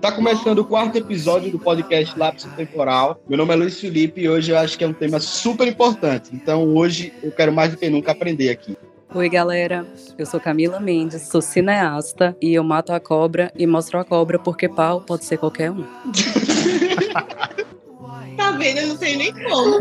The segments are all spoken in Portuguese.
Tá começando o quarto episódio do podcast Lápis Temporal. Meu nome é Luiz Felipe e hoje eu acho que é um tema super importante. Então hoje eu quero mais do que nunca aprender aqui. Oi, galera. Eu sou Camila Mendes, sou cineasta e eu mato a cobra e mostro a cobra porque pau pode ser qualquer um. tá vendo? Eu não sei nem como.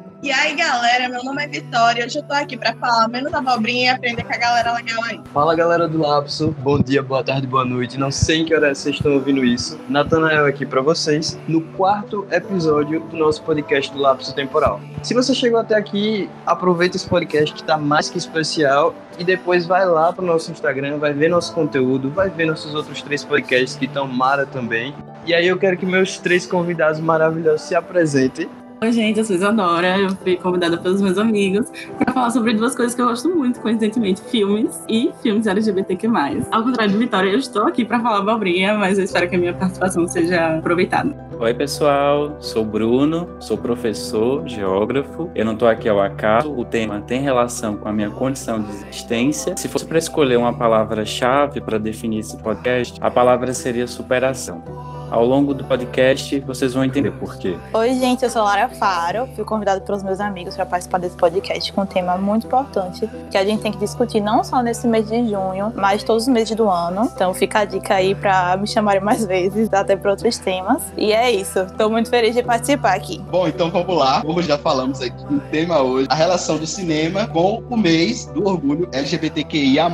E aí, galera, meu nome é Vitória. Hoje eu tô aqui pra falar menos abobrinha e aprender com a galera legal aí. Fala, galera do Lapso. Bom dia, boa tarde, boa noite. Não sei em que hora vocês estão ouvindo isso. Natanael aqui pra vocês, no quarto episódio do nosso podcast do Lapso Temporal. Se você chegou até aqui, aproveita esse podcast que tá mais que especial e depois vai lá pro nosso Instagram, vai ver nosso conteúdo, vai ver nossos outros três podcasts que estão mara também. E aí eu quero que meus três convidados maravilhosos se apresentem. Oi, gente, eu sou Isadora. Eu fui convidada pelos meus amigos para falar sobre duas coisas que eu gosto muito, coincidentemente: filmes e filmes LGBTQ. Ao contrário de Vitória, eu estou aqui para falar abobrinha, mas eu espero que a minha participação seja aproveitada. Oi, pessoal. Sou Bruno, sou professor, geógrafo. Eu não estou aqui ao acaso. O tema tem relação com a minha condição de existência. Se fosse para escolher uma palavra-chave para definir esse podcast, a palavra seria superação. Ao longo do podcast, vocês vão entender por quê. Oi, gente, eu sou Lara Faro. Fui convidada pelos meus amigos para participar desse podcast com um tema muito importante que a gente tem que discutir não só nesse mês de junho, mas todos os meses do ano. Então fica a dica aí para me chamarem mais vezes, até para outros temas. E é isso. Estou muito feliz de participar aqui. Bom, então vamos lá. Como já falamos aqui, o tema hoje, a relação do cinema com o mês do orgulho LGBTQIA+.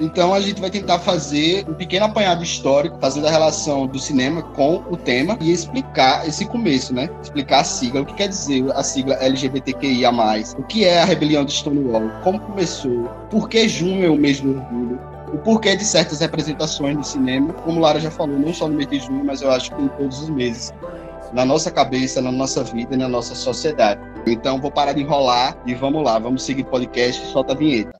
Então a gente vai tentar fazer um pequeno apanhado histórico, fazendo a relação do cinema com o tema e explicar esse começo, né? Explicar a sigla, o que quer dizer a sigla LGBTQIA+, o que é a rebelião de Stonewall, como começou, por que junho é o mês do orgulho, o porquê de certas representações no cinema, como Lara já falou, não só no mês de junho, mas eu acho que em todos os meses, na nossa cabeça, na nossa vida e na nossa sociedade. Então, vou parar de enrolar e vamos lá, vamos seguir o podcast, solta a vinheta.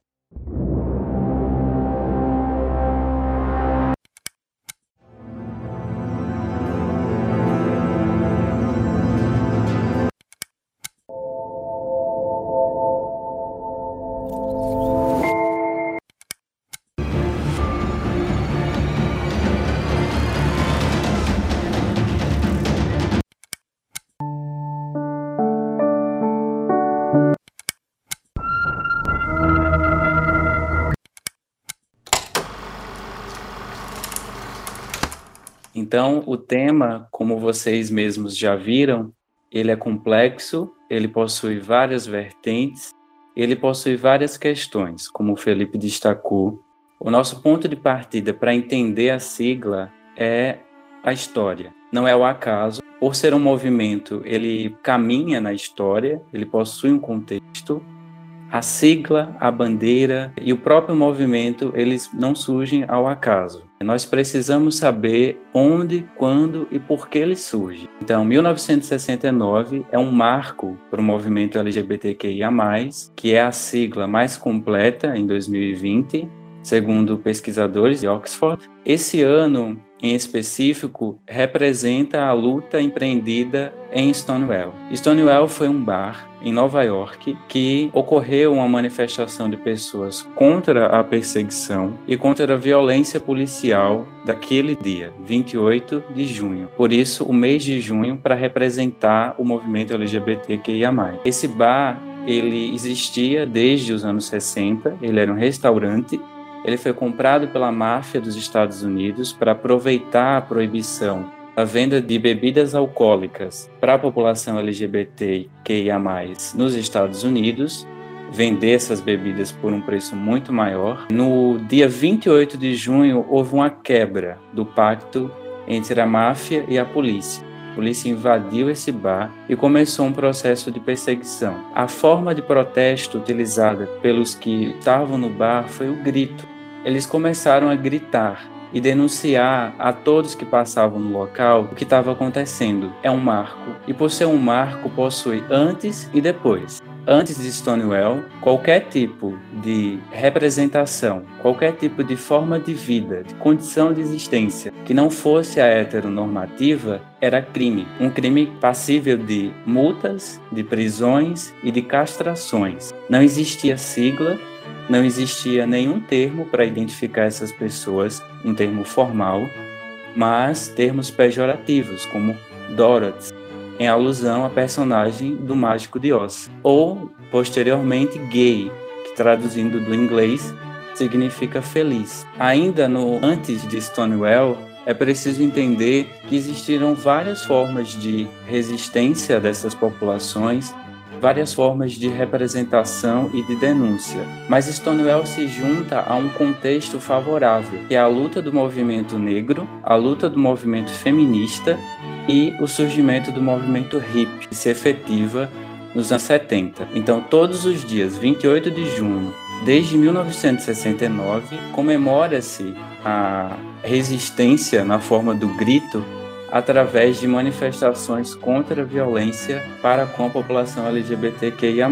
Então, o tema, como vocês mesmos já viram, ele é complexo, ele possui várias vertentes, ele possui várias questões, como o Felipe destacou. O nosso ponto de partida para entender a sigla é a história, não é o acaso. Por ser um movimento, ele caminha na história, ele possui um contexto, a sigla, a bandeira e o próprio movimento, eles não surgem ao acaso. Nós precisamos saber onde, quando e por que ele surge. Então, 1969 é um marco para o movimento LGBTQIA+, que é a sigla mais completa em 2020, segundo pesquisadores de Oxford. Esse ano em específico, representa a luta empreendida em Stonewall. Stonewall foi um bar em Nova York que ocorreu uma manifestação de pessoas contra a perseguição e contra a violência policial daquele dia, 28 de junho. Por isso, o mês de junho para representar o movimento LGBTQIA+. Esse bar ele existia desde os anos 60, ele era um restaurante ele foi comprado pela máfia dos Estados Unidos para aproveitar a proibição da venda de bebidas alcoólicas para a população LGBTQIA+, nos Estados Unidos, vender essas bebidas por um preço muito maior. No dia 28 de junho, houve uma quebra do pacto entre a máfia e a polícia. A polícia invadiu esse bar e começou um processo de perseguição. A forma de protesto utilizada pelos que estavam no bar foi o grito eles começaram a gritar e denunciar a todos que passavam no local o que estava acontecendo. É um marco, e por ser um marco, possui antes e depois. Antes de Stonewall, qualquer tipo de representação, qualquer tipo de forma de vida, de condição de existência que não fosse a heteronormativa era crime. Um crime passível de multas, de prisões e de castrações. Não existia sigla não existia nenhum termo para identificar essas pessoas, um termo formal, mas termos pejorativos, como Dorothy, em alusão à personagem do Mágico de Oz, ou posteriormente gay, que traduzindo do inglês significa feliz. Ainda no antes de Stonewall, é preciso entender que existiram várias formas de resistência dessas populações, várias formas de representação e de denúncia. Mas Stonewall se junta a um contexto favorável, que é a luta do movimento negro, a luta do movimento feminista e o surgimento do movimento hip, que se efetiva nos anos 70. Então, todos os dias, 28 de junho, desde 1969, comemora-se a resistência na forma do grito através de manifestações contra a violência para com a população LGBTQIA+,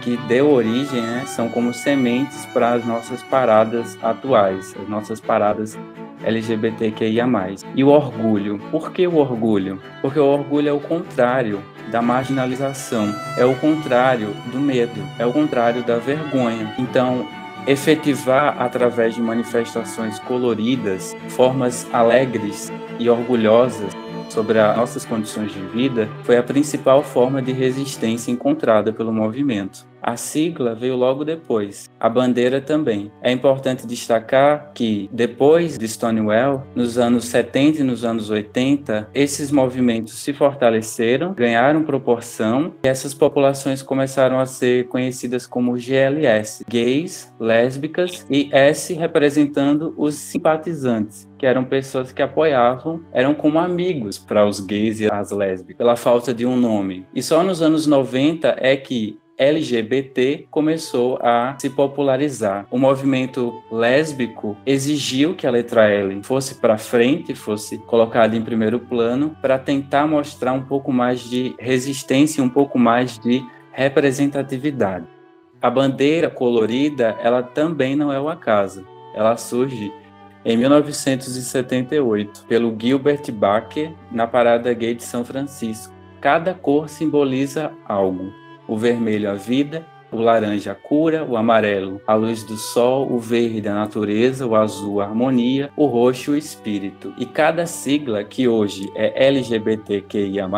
que deu origem, né, são como sementes para as nossas paradas atuais, as nossas paradas LGBTQIA+. E o orgulho. Por que o orgulho? Porque o orgulho é o contrário da marginalização, é o contrário do medo, é o contrário da vergonha. Então, efetivar através de manifestações coloridas, formas alegres e orgulhosas sobre as nossas condições de vida foi a principal forma de resistência encontrada pelo movimento. A sigla veio logo depois, a bandeira também. É importante destacar que, depois de Stonewall, nos anos 70 e nos anos 80, esses movimentos se fortaleceram, ganharam proporção e essas populações começaram a ser conhecidas como GLS, gays, lésbicas, e S representando os simpatizantes que eram pessoas que apoiavam, eram como amigos para os gays e as lésbicas, pela falta de um nome. E só nos anos 90 é que LGBT começou a se popularizar. O movimento lésbico exigiu que a letra L fosse para frente, fosse colocada em primeiro plano, para tentar mostrar um pouco mais de resistência, um pouco mais de representatividade. A bandeira colorida, ela também não é o acaso. Ela surge em 1978 pelo Gilbert Baker na Parada Gay de São Francisco. Cada cor simboliza algo o vermelho a vida, o laranja a cura, o amarelo a luz do sol, o verde a natureza, o azul a harmonia, o roxo o espírito. E cada sigla que hoje é LGBTQIA+,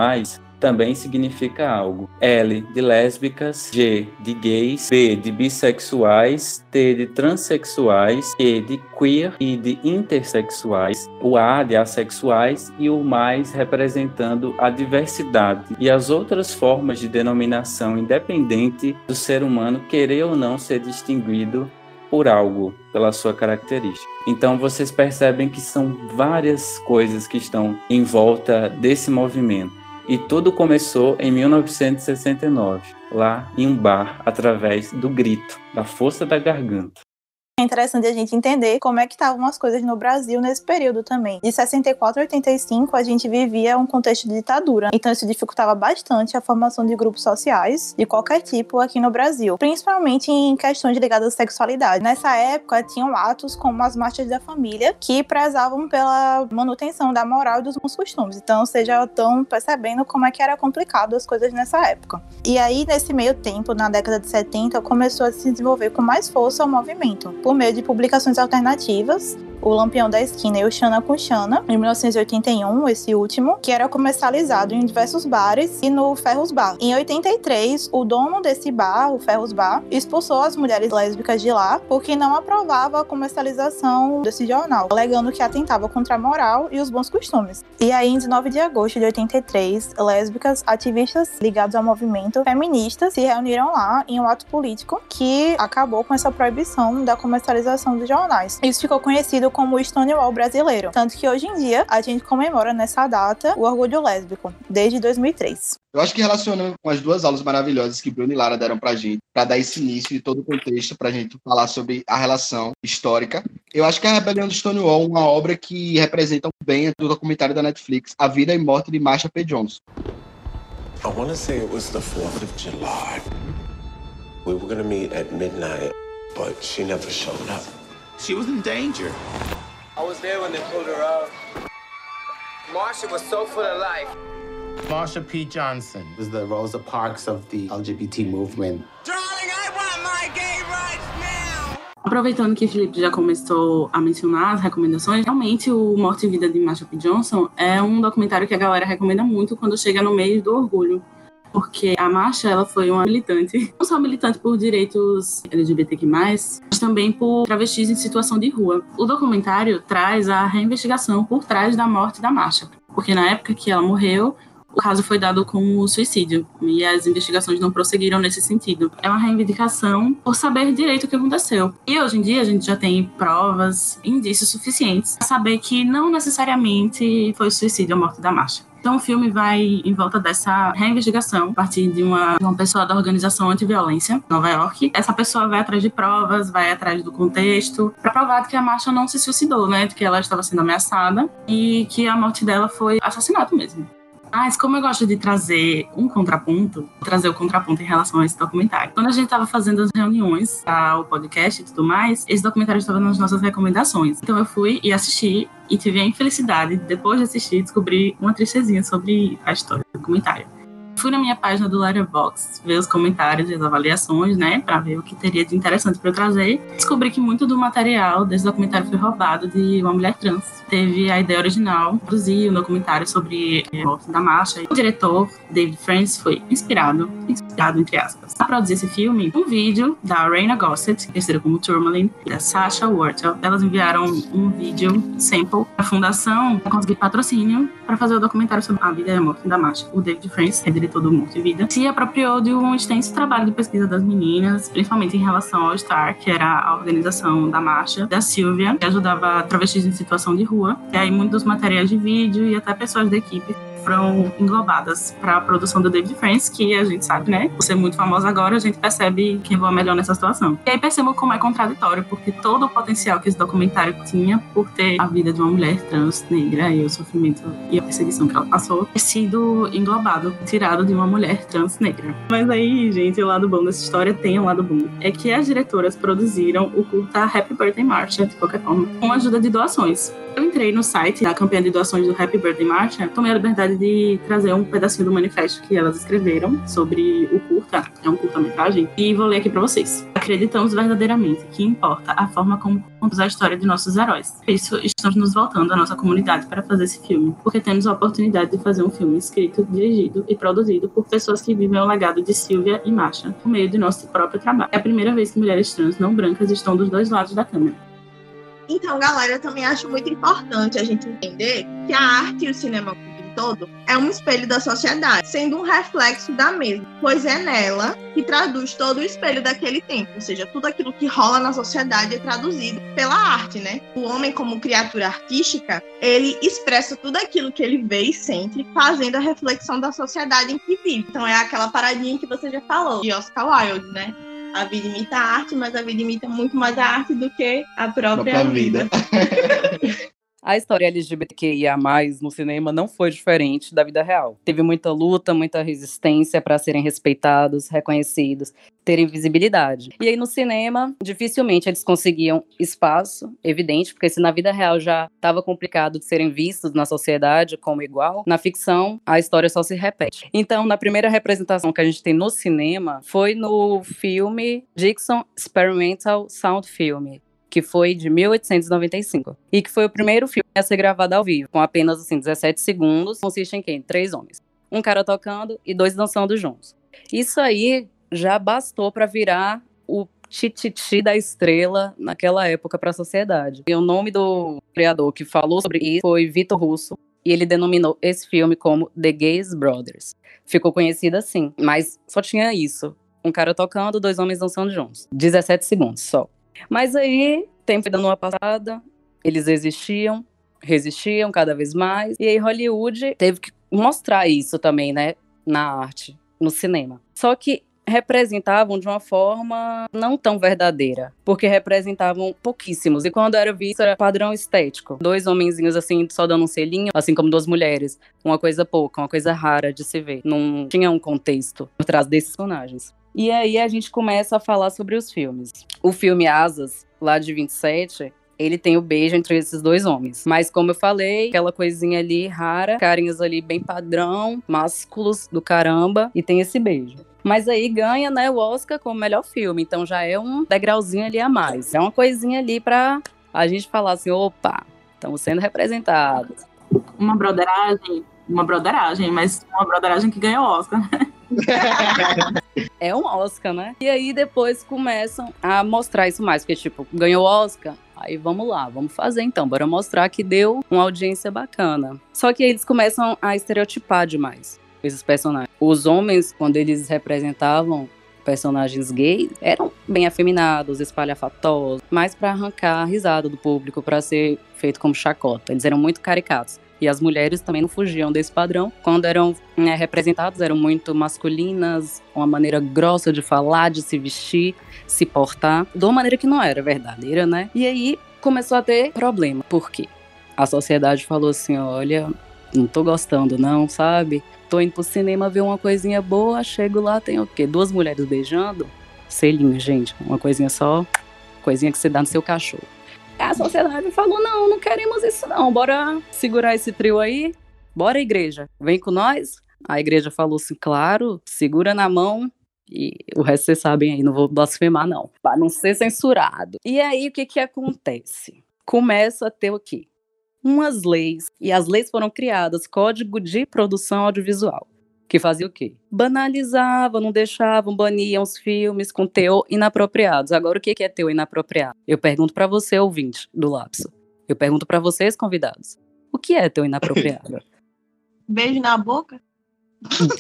também significa algo. L de lésbicas, G de gays, B de bissexuais, T de transexuais, E de queer e de intersexuais, o A de assexuais e o mais representando a diversidade e as outras formas de denominação independente do ser humano querer ou não ser distinguido por algo, pela sua característica. Então vocês percebem que são várias coisas que estão em volta desse movimento. E tudo começou em 1969, lá em um bar, através do grito, da força da garganta. É interessante a gente entender como é que estavam as coisas no Brasil nesse período também. De 64 a 85, a gente vivia um contexto de ditadura. Então isso dificultava bastante a formação de grupos sociais de qualquer tipo aqui no Brasil, principalmente em questões ligadas à sexualidade. Nessa época, tinham atos como as marchas da família, que prezavam pela manutenção da moral e dos bons costumes. Então, já estão percebendo como é que era complicado as coisas nessa época. E aí, nesse meio tempo, na década de 70, começou a se desenvolver com mais força o movimento por meio de publicações alternativas o Lampião da Esquina e o Xana com Xana, em 1981, esse último, que era comercializado em diversos bares e no Ferros Bar. Em 83, o dono desse bar, o Ferros Bar, expulsou as mulheres lésbicas de lá porque não aprovava a comercialização desse jornal, alegando que atentava contra a moral e os bons costumes. E aí, em 19 de agosto de 83, lésbicas ativistas ligados ao movimento feminista se reuniram lá em um ato político que acabou com essa proibição da comercialização dos jornais. Isso ficou conhecido como Stonewall brasileiro. Tanto que hoje em dia a gente comemora nessa data o orgulho lésbico, desde 2003. Eu acho que relacionando com as duas aulas maravilhosas que Bruno e Lara deram pra gente, para dar esse início e todo o contexto pra gente falar sobre a relação histórica, eu acho que a Rebelião do Stonewall é uma obra que representa bem do documentário da Netflix, A Vida e Morte de Marsha P. Johnson. I want to say it was the 4th of July. We were going to meet at midnight, but she never showed up. She was in danger. I was there when they pulled her out. Marsha was so full of life. Marsha P. Johnson was the Rosa Parks of the LGBT movement. Darling, I want my gay rights now! Aproveitando que o Felipe já começou a mencionar as recomendações, realmente o Morte e Vida de Marsha P. Johnson é um documentário que a galera recomenda muito quando chega no mês do orgulho. Porque a Marsha, ela foi uma militante, não só militante por direitos LGBTQ+, mas também por travestis em situação de rua. O documentário traz a reinvestigação por trás da morte da Marsha. Porque na época que ela morreu, o caso foi dado como suicídio e as investigações não prosseguiram nesse sentido. É uma reivindicação por saber direito o que aconteceu. E hoje em dia a gente já tem provas, indícios suficientes para saber que não necessariamente foi suicídio a morte da Marcha. Então o filme vai em volta dessa reinvestigação a partir de uma, uma pessoa da organização anti-violência Nova York. Essa pessoa vai atrás de provas, vai atrás do contexto, para provar que a Marcha não se suicidou, né? Que ela estava sendo ameaçada e que a morte dela foi assassinato mesmo. Mas como eu gosto de trazer um contraponto, trazer o contraponto em relação a esse documentário. Quando a gente estava fazendo as reuniões para o podcast e tudo mais, esse documentário estava nas nossas recomendações. Então eu fui e assisti e tive a infelicidade, depois de assistir, descobrir uma tristezinha sobre a história do documentário fui na minha página do Letterboxd ver os comentários e as avaliações, né, para ver o que teria de interessante para eu trazer. Descobri que muito do material desse documentário foi roubado de uma mulher trans. Teve a ideia original, produzir um documentário sobre a morte da marcha. O diretor, David Francis, foi inspirado, inspirado entre aspas, a produzir esse filme, um vídeo da Raina Gossett, conhecida como Tourmaline, e da Sasha Wortel. Elas enviaram um vídeo sample à fundação para conseguir patrocínio para fazer o documentário sobre a vida e a morte da marcha. O David Francis, é diretor do Multivida, se apropriou de um extenso trabalho de pesquisa das meninas, principalmente em relação ao STAR, que era a organização da marcha, da Silvia, que ajudava travestis em situação de rua. E aí muitos materiais de vídeo e até pessoas da equipe foram englobadas para a produção do David France, que a gente sabe, né? Por ser muito famosa agora, a gente percebe quem voa melhor nessa situação. E aí percebo como é contraditório, porque todo o potencial que esse documentário tinha por ter a vida de uma mulher trans negra e o sofrimento e a perseguição que ela passou ter sido englobado, tirado de uma mulher trans negra. Mas aí, gente, o lado bom dessa história tem um lado bom. É que as diretoras produziram o curta Happy Birthday March, de qualquer forma, com ajuda de doações. Eu entrei no site da campanha de doações do Happy Birthday March, tomei a liberdade de trazer um pedacinho do manifesto que elas escreveram sobre o curta, é um curta-metragem, e vou ler aqui para vocês. Acreditamos verdadeiramente que importa a forma como contamos a história de nossos heróis. Por isso, estamos nos voltando à nossa comunidade para fazer esse filme, porque temos a oportunidade de fazer um filme escrito, dirigido e produzido por pessoas que vivem o legado de Silvia e Masha, por meio de nosso próprio trabalho. É a primeira vez que mulheres trans não brancas estão dos dois lados da câmera. Então, galera, eu também acho muito importante a gente entender que a arte e o cinema como um todo é um espelho da sociedade, sendo um reflexo da mesma, pois é nela que traduz todo o espelho daquele tempo, ou seja, tudo aquilo que rola na sociedade é traduzido pela arte, né? O homem como criatura artística, ele expressa tudo aquilo que ele vê e sente, fazendo a reflexão da sociedade em que vive. Então é aquela paradinha que você já falou, de Oscar Wilde, né? A vida imita a arte, mas a vida imita muito mais a arte do que a própria, própria vida. vida. A história LGBTQIA+, no cinema não foi diferente da vida real. Teve muita luta, muita resistência para serem respeitados, reconhecidos, terem visibilidade. E aí no cinema, dificilmente eles conseguiam espaço, evidente, porque se na vida real já estava complicado de serem vistos na sociedade como igual, na ficção a história só se repete. Então, na primeira representação que a gente tem no cinema foi no filme Dixon Experimental Sound Film, que foi de 1895 e que foi o primeiro filme a ser gravado ao vivo, com apenas assim 17 segundos. Consiste em quem? Três homens, um cara tocando e dois dançando juntos. Isso aí já bastou para virar o tititi da estrela naquela época para a sociedade. E o nome do criador que falou sobre isso foi Vitor Russo, e ele denominou esse filme como The Gays Brothers. Ficou conhecido assim, mas só tinha isso. Um cara tocando, dois homens dançando juntos. 17 segundos só. Mas aí, tempo dando uma passada, eles existiam, resistiam cada vez mais. E aí Hollywood teve que mostrar isso também, né, na arte, no cinema. Só que representavam de uma forma não tão verdadeira, porque representavam pouquíssimos. E quando era visto, era padrão estético. Dois homenzinhos assim, só dando um selinho, assim como duas mulheres. Uma coisa pouca, uma coisa rara de se ver. Não tinha um contexto por trás desses personagens. E aí a gente começa a falar sobre os filmes. O filme Asas, lá de 27, ele tem o beijo entre esses dois homens. Mas como eu falei, aquela coisinha ali rara, carinhos ali bem padrão, másculos do caramba, e tem esse beijo. Mas aí ganha, né, o Oscar como melhor filme, então já é um degrauzinho ali a mais. É uma coisinha ali pra a gente falar assim, opa, estamos sendo representados. Uma broderagem, uma broderagem, mas uma broderagem que ganhou o Oscar. é um Oscar, né? E aí depois começam a mostrar isso mais, porque tipo, ganhou Oscar, Aí vamos lá, vamos fazer então, bora mostrar que deu uma audiência bacana. Só que eles começam a estereotipar demais esses personagens. Os homens, quando eles representavam personagens gays, eram bem afeminados, espalhafatosos, mais para arrancar a risada do público, para ser feito como chacota. Eles eram muito caricatos. E as mulheres também não fugiam desse padrão. Quando eram né, representadas, eram muito masculinas, uma maneira grossa de falar, de se vestir, se portar, de uma maneira que não era verdadeira, né? E aí começou a ter problema. Por quê? A sociedade falou assim: olha, não tô gostando, não, sabe? Tô indo pro cinema ver uma coisinha boa, chego lá, tem o quê? Duas mulheres beijando? Selinho, gente. Uma coisinha só, coisinha que você dá no seu cachorro. A sociedade falou: não, não queremos isso, não. Bora segurar esse trio aí. Bora, igreja. Vem com nós. A igreja falou assim: claro, segura na mão. E o resto vocês sabem aí, não vou blasfemar, não. Pra não ser censurado. E aí, o que que acontece? Começa a ter o quê? Umas leis. E as leis foram criadas, Código de Produção Audiovisual que fazia o quê? Banalizavam, não deixavam, baniam os filmes com teor inapropriados. Agora, o que é teor inapropriado? Eu pergunto para você, ouvinte do Lapso. Eu pergunto para vocês, convidados. O que é teor inapropriado? Beijo na boca?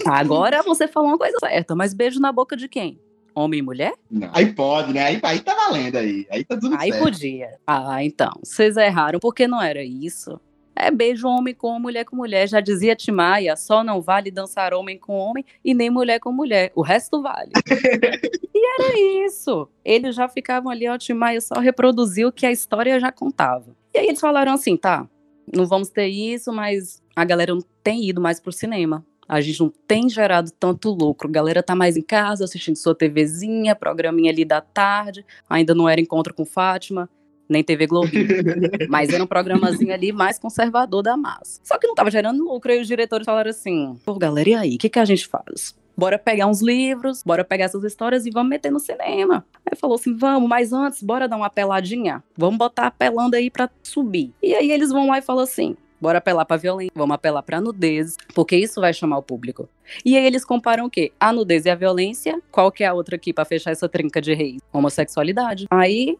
Agora você falou uma coisa certa, mas beijo na boca de quem? Homem e mulher? Não. Aí pode, né? Aí, aí tá valendo aí. Aí tá tudo aí certo. Aí podia. Ah, então. Vocês erraram, porque não era isso. É beijo homem com mulher com mulher. Já dizia Timaya, só não vale dançar homem com homem e nem mulher com mulher. O resto vale. e era isso. Eles já ficavam ali, ó, Timaya só reproduziu o que a história já contava. E aí eles falaram assim, tá, não vamos ter isso, mas a galera não tem ido mais pro cinema. A gente não tem gerado tanto lucro. A galera tá mais em casa, assistindo sua TVzinha, programinha ali da tarde. Ainda não era encontro com Fátima nem TV Globo. mas era um programazinho ali mais conservador da massa. Só que não tava gerando lucro, e os diretores falaram assim: pô, galera, e aí, o que, que a gente faz? Bora pegar uns livros, bora pegar essas histórias e vamos meter no cinema. Aí falou assim: vamos, mas antes, bora dar uma peladinha? Vamos botar apelando aí pra subir. E aí eles vão lá e falam assim: Bora apelar pra violência, vamos apelar pra nudez, porque isso vai chamar o público. E aí eles comparam o quê? A nudez e a violência. Qual que é a outra aqui para fechar essa trinca de reis? Homossexualidade. Aí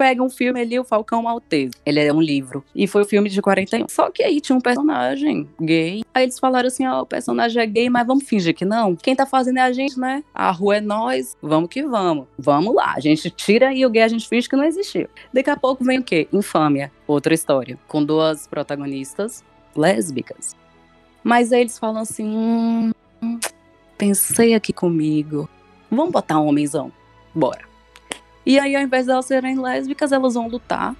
pega um filme ali, o Falcão Maltese. Ele é um livro. E foi o um filme de 41. Só que aí tinha um personagem gay. Aí eles falaram assim: ó, oh, o personagem é gay, mas vamos fingir que não. Quem tá fazendo é a gente, né? A rua é nós. Vamos que vamos. Vamos lá. A gente tira aí o gay, a gente finge que não existiu. Daqui a pouco vem o quê? Infâmia. Outra história. Com duas protagonistas lésbicas. Mas aí eles falam assim: hum, pensei aqui comigo. Vamos botar um homenzão. Bora. E aí, ao invés de elas serem lésbicas, elas vão lutar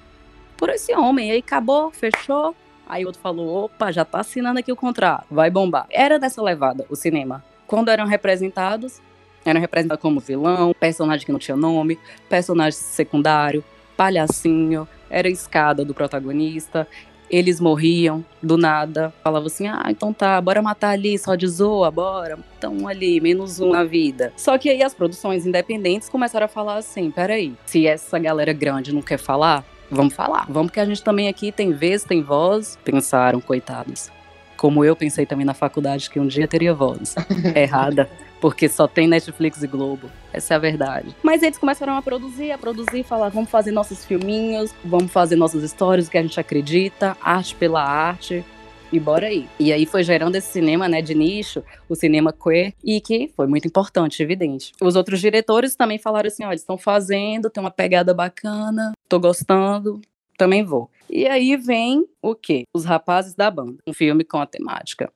por esse homem. E aí acabou, fechou. Aí outro falou: opa, já tá assinando aqui o contrato, vai bombar. Era dessa levada o cinema. Quando eram representados, eram representados como vilão, personagem que não tinha nome, personagem secundário, palhacinho, era a escada do protagonista, eles morriam do nada. Falava assim: ah, então tá, bora matar ali, só de zoa, bora. Então ali, menos um na vida. Só que aí as produções independentes começaram a falar assim: peraí, se essa galera grande não quer falar, vamos falar. Vamos que a gente também aqui tem vez, tem voz. Pensaram, coitados. Como eu pensei também na faculdade que um dia teria voz. Errada porque só tem Netflix e Globo. Essa é a verdade. Mas eles começaram a produzir, a produzir, falar, vamos fazer nossos filminhos, vamos fazer nossas histórias, o que a gente acredita, arte pela arte. E bora aí. E aí foi gerando esse cinema, né, de nicho, o cinema queer, e que foi muito importante, evidente. Os outros diretores também falaram assim, olha, estão fazendo, tem uma pegada bacana, tô gostando, também vou. E aí vem o quê? Os Rapazes da Banda, um filme com a temática.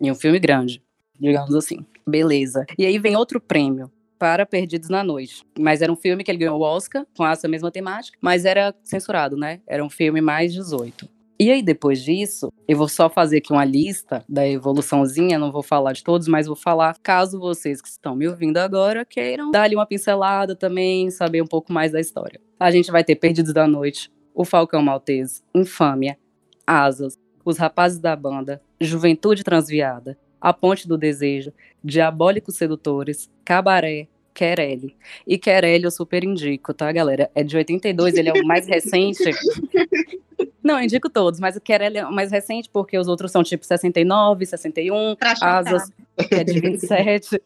E um filme grande, digamos assim. Beleza. E aí vem outro prêmio para Perdidos na Noite. Mas era um filme que ele ganhou o Oscar com essa mesma temática, mas era censurado, né? Era um filme mais 18. E aí, depois disso, eu vou só fazer aqui uma lista da evoluçãozinha, não vou falar de todos, mas vou falar, caso vocês que estão me ouvindo agora queiram dar ali uma pincelada também, saber um pouco mais da história. A gente vai ter Perdidos da Noite, O Falcão Maltese, Infâmia, Asas, Os Rapazes da Banda, Juventude Transviada, A Ponte do Desejo, Diabólicos Sedutores, Cabaré, Querelle. E Querelle eu super indico, tá, galera? É de 82, ele é o mais recente. Não, eu indico todos, mas o Querelle é o mais recente porque os outros são tipo 69, 61, Pra chocar. Asas, que é de 27.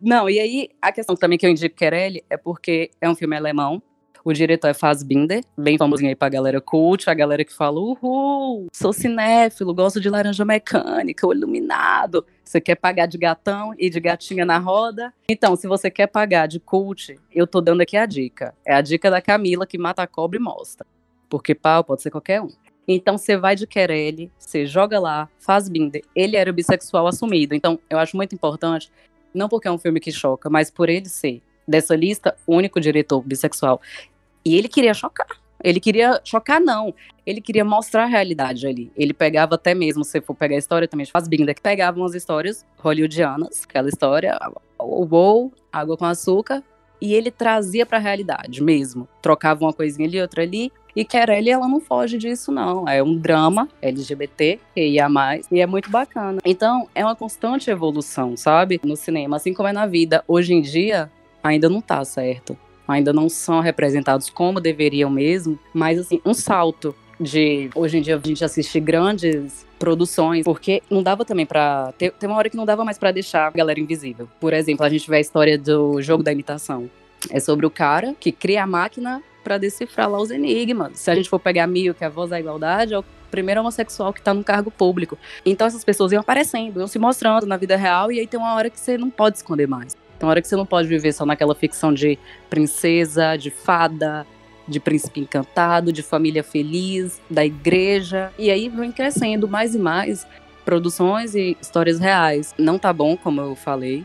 Não, e aí a questão também que eu indico Querelle é porque é um filme alemão. O diretor é Fassbinder, bem famosinho aí pra galera cult, a galera que fala, uhul, sou cinéfilo, gosto de laranja mecânica, o iluminado. Você quer pagar de gatão e de gatinha na roda? Então, se você quer pagar de cult, eu tô dando aqui a dica. É a dica da Camila que mata a cobra e mostra. Porque pau pode ser qualquer um. Então você vai de Querelle, você joga lá, faz binder. Ele era bissexual assumido. Então eu acho muito importante, não porque é um filme que choca, mas por ele ser dessa lista o único diretor bissexual. E ele queria chocar. Ele queria chocar, não. Ele queria mostrar a realidade ali. Ele pegava até mesmo, se for pegar a história também, faz binder, que pegava umas histórias hollywoodianas, aquela história, o bowl, água com açúcar, e ele trazia pra realidade mesmo. Trocava uma coisinha ali, outra ali, e Querelle, ela não foge disso, não. É um drama LGBT, que ia mais, e é muito bacana. Então, é uma constante evolução, sabe? No cinema, assim como é na vida. Hoje em dia, ainda não tá certo. Ainda não são representados como deveriam mesmo, mas assim, um salto de hoje em dia a gente assistir grandes produções, porque não dava também pra. Tem, tem uma hora que não dava mais pra deixar a galera invisível. Por exemplo, a gente vê a história do jogo da imitação. É sobre o cara que cria a máquina pra decifrar lá os enigmas. Se a gente for pegar Mio, que é a voz da igualdade, é o primeiro homossexual que tá no cargo público. Então essas pessoas iam aparecendo, iam se mostrando na vida real, e aí tem uma hora que você não pode esconder mais. Tem uma hora que você não pode viver só naquela ficção de princesa, de fada, de príncipe encantado, de família feliz, da igreja. E aí vem crescendo mais e mais produções e histórias reais. Não tá bom, como eu falei.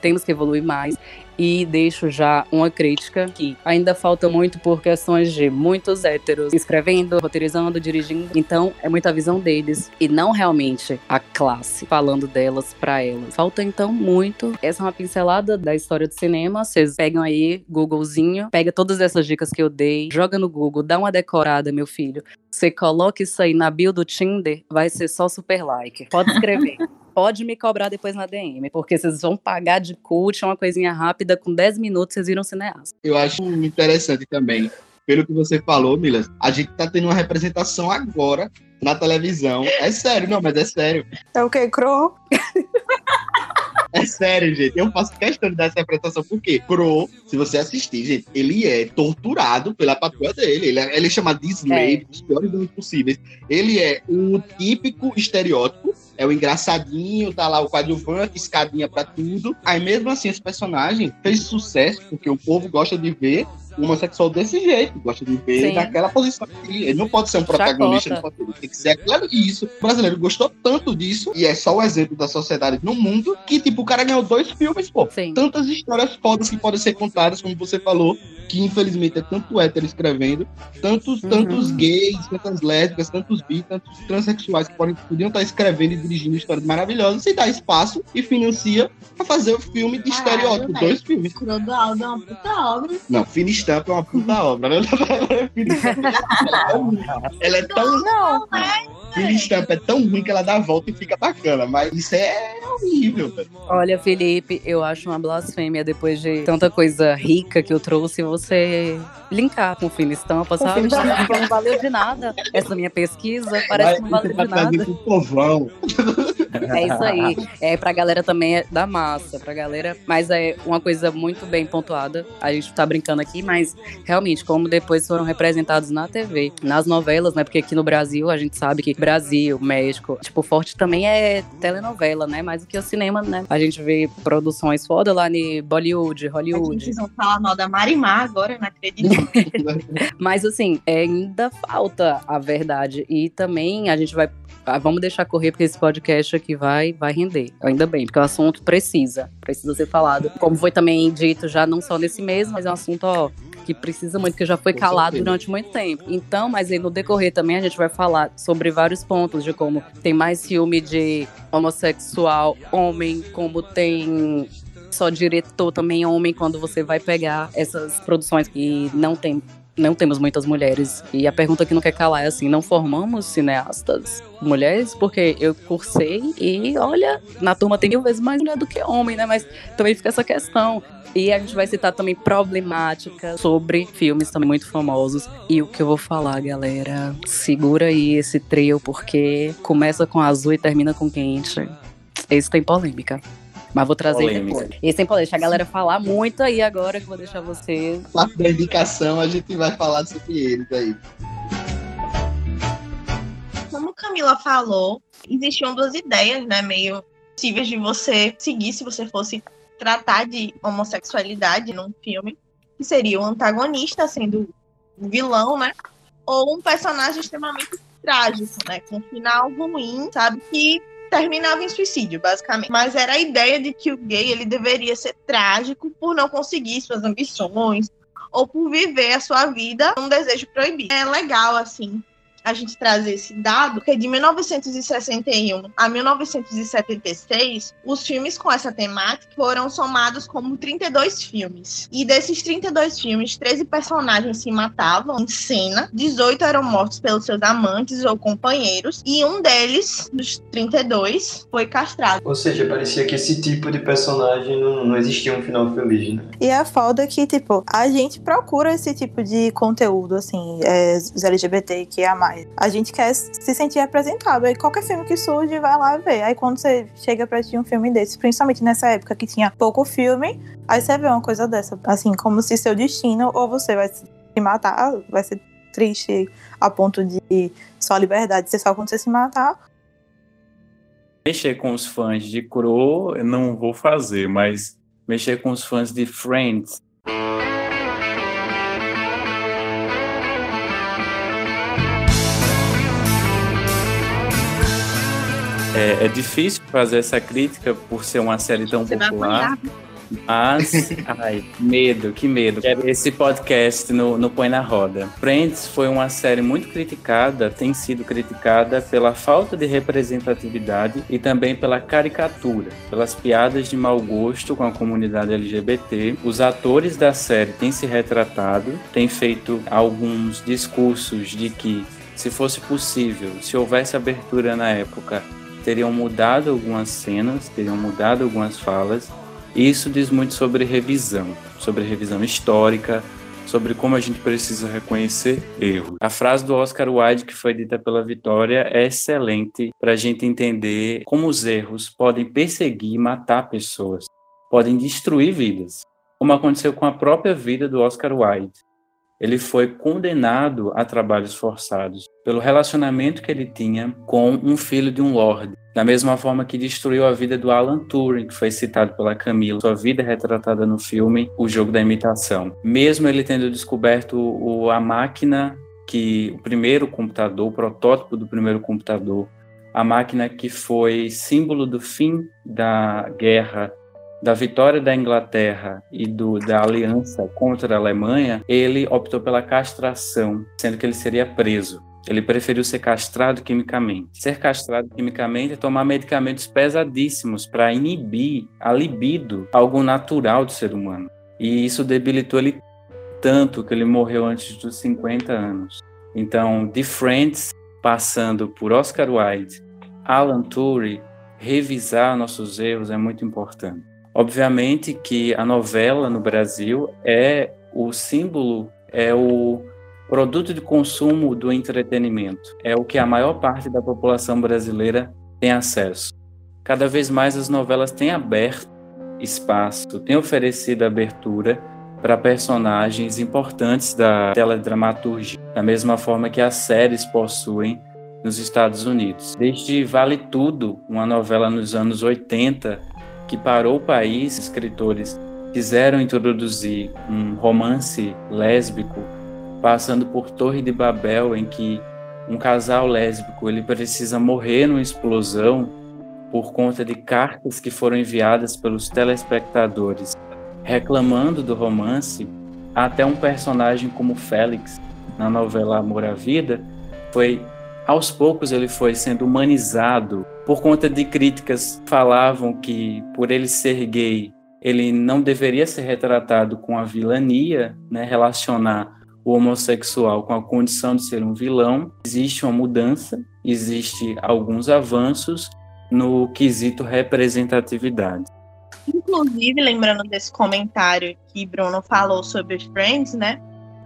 Temos que evoluir mais. E deixo já uma crítica que ainda falta muito por questões de muitos héteros escrevendo, roteirizando, dirigindo. Então é muita visão deles e não realmente a classe falando delas pra elas. Falta então muito. Essa é uma pincelada da história do cinema. Vocês pegam aí, Googlezinho, pega todas essas dicas que eu dei, joga no Google, dá uma decorada, meu filho. Você coloca isso aí na bio do Tinder, vai ser só super like. Pode escrever. Pode me cobrar depois na DM, porque vocês vão pagar de cult, uma coisinha rápida, com 10 minutos vocês viram cineasta. Eu acho interessante também, pelo que você falou, Milas, a gente tá tendo uma representação agora na televisão. É sério, não, mas é sério. É o que, Cro? É sério, gente. Eu faço questão de dar essa representação, porque Crow, se você assistir, gente, ele é torturado pela patroa dele. Ele é, ele é chamado de slave, dos piores nomes possíveis. Ele é o típico estereótipo. É o engraçadinho, tá lá o coadjuvante, escadinha pra tudo. Aí mesmo assim, esse personagem fez sucesso, porque o povo gosta de ver homossexual desse jeito, gosta de ver Sim. naquela posição. Ele, ele não pode ser um protagonista, ele, pode, tem que ser aquilo. E isso, o brasileiro gostou tanto disso, e é só o exemplo da sociedade no mundo, que tipo, o cara ganhou dois filmes, pô. Sim. Tantas histórias fodas que podem ser contadas, como você falou, que infelizmente é tanto hétero escrevendo, tantos, Uhum. tantos gays, tantas lésbicas, tantos bi, tantos transexuais que podem, podiam estar escrevendo e dirigindo histórias maravilhosas, e dá espaço e financia pra fazer o filme de Caralho, estereótipo, velho. dois filmes. Crodaldo é uma puta obra. Não, Fina Estampa é uma puta obra, né? Fina Estampa é tão ruim. Ela é tão. Não, Fina Estampa é tão ruim que ela dá a volta e fica bacana, mas isso é horrível, velho. Olha, Felipe, eu acho uma blasfêmia depois de tanta coisa rica que eu trouxe, você linkar com fina estampa, sabe? fina estampa. Não valeu de nada essa minha pesquisa, parece que não Mas valeu de nada. com o povão. É isso aí. É pra galera também é da massa, pra galera. Mas é uma coisa muito bem pontuada. A gente tá brincando aqui, mas realmente, como depois foram representados na TV, nas novelas, né? Porque aqui no Brasil a gente sabe que Brasil, México, tipo, forte também é telenovela, né? Mais do que o cinema, né? A gente vê produções foda lá em Bollywood, A Hollywood. gente vão falar mal da Marimar agora, não acredito. Mas assim, ainda falta a verdade. E também a gente vai. Ah, Vamos deixar correr, porque esse podcast aqui vai, vai render. Ainda bem, porque o assunto precisa. Precisa ser falado. Como foi também dito já, não só nesse mês, mas é um assunto, ó. Que precisa muito, que já foi calado durante muito tempo. Então, mas aí no decorrer também a gente vai falar sobre vários pontos de como tem mais filme de homossexual homem, como tem só diretor também homem quando você vai pegar essas produções que não tem não temos muitas mulheres. E a pergunta que não quer calar é assim: não formamos cineastas mulheres? Porque eu cursei e, olha, na turma tem mil vezes mais mulher do que homem, né? Mas também fica essa questão. E a gente vai citar também problemática sobre filmes também muito famosos. E o que eu vou falar, galera, segura aí esse trio, porque começa com azul e termina com quente. Esse tem polêmica. Mas vou trazer polêmica. depois. Tem polêmica. Deixar a galera falar muito aí agora, que vou deixar você. Parte da indicação, a gente vai falar sobre eles aí. Como Camila falou, existiam duas ideias, né, meio possíveis de você seguir se você fosse tratar de homossexualidade num filme, que seria o antagonista sendo um vilão, né? Ou um personagem extremamente trágico, né? Com um final ruim, sabe? Que terminava em suicídio, basicamente. Mas era a ideia de que o gay ele deveria ser trágico por não conseguir suas ambições ou por viver a sua vida um desejo proibido. É legal, assim, a gente trazer esse dado, que de 1961 a 1976, os filmes com essa temática foram somados como 32 filmes. E desses 32 filmes, 13 personagens se matavam em cena, 18 eram mortos pelos seus amantes ou companheiros, e um deles, dos 32, foi castrado. Ou seja, parecia que esse tipo de personagem não, não existia um final feliz, né? E é foda que, tipo, a gente procura esse tipo de conteúdo, assim, é, os LGBT que é a A gente quer se sentir representado. Aí qualquer filme que surge, vai lá ver. Aí quando você chega pra assistir um filme desse, principalmente nessa época que tinha pouco filme, aí você vê uma coisa dessa. Assim, como se seu destino, ou você vai se matar, vai ser triste a ponto de só liberdade ser só você se matar, mexer com os fãs de Crow eu não vou fazer, mas mexer com os fãs de Friends É, é, difícil fazer essa crítica por ser uma série tão Você popular. Mas, ai, medo, que medo. Esse podcast no, no Põe na Roda. Friends foi uma série muito criticada, tem sido criticada pela falta de representatividade e também pela caricatura, pelas piadas de mau gosto com a comunidade LGBT. Os atores da série têm se retratado, têm feito alguns discursos de que, se fosse possível, se houvesse abertura na época, teriam mudado algumas cenas, teriam mudado algumas falas. E isso diz muito sobre revisão, sobre revisão histórica, sobre como a gente precisa reconhecer erros. A frase do Oscar Wilde que foi dita pela Vitória é excelente para a gente entender como os erros podem perseguir e matar pessoas, podem destruir vidas, como aconteceu com a própria vida do Oscar Wilde ele foi condenado a trabalhos forçados pelo relacionamento que ele tinha com um filho de um lord. Da mesma forma que destruiu a vida do Alan Turing, que foi citado pela Camila, sua vida é retratada no filme O Jogo da Imitação. Mesmo ele tendo descoberto o, a máquina que o primeiro computador, o protótipo do primeiro computador, a máquina que foi símbolo do fim da guerra da vitória da Inglaterra e do, da aliança contra a Alemanha, ele optou pela castração, sendo que ele seria preso. Ele preferiu ser castrado quimicamente. Ser castrado quimicamente é tomar medicamentos pesadíssimos para inibir a libido, algo natural do ser humano. E isso debilitou ele tanto que ele morreu antes dos 50 anos. Então, de Friends, passando por Oscar Wilde, Alan Turing, revisar nossos erros é muito importante. Obviamente que a novela no Brasil é o símbolo, é o produto de consumo do entretenimento. É o que a maior parte da população brasileira tem acesso. Cada vez mais as novelas têm aberto espaço, têm oferecido abertura para personagens importantes da teledramaturgia, da mesma forma que as séries possuem nos Estados Unidos. Desde Vale Tudo, uma novela nos anos 80, que parou o país, escritores quiseram introduzir um romance lésbico, passando por Torre de Babel, em que um casal lésbico ele precisa morrer numa explosão por conta de cartas que foram enviadas pelos telespectadores reclamando do romance, até um personagem como Félix na novela Amor à Vida foi aos poucos ele foi sendo humanizado por conta de críticas falavam que por ele ser gay, ele não deveria ser retratado com a vilania, né, relacionar o homossexual com a condição de ser um vilão, existe uma mudança, existe alguns avanços no quesito representatividade. Inclusive, lembrando desse comentário que Bruno falou sobre os Friends, né?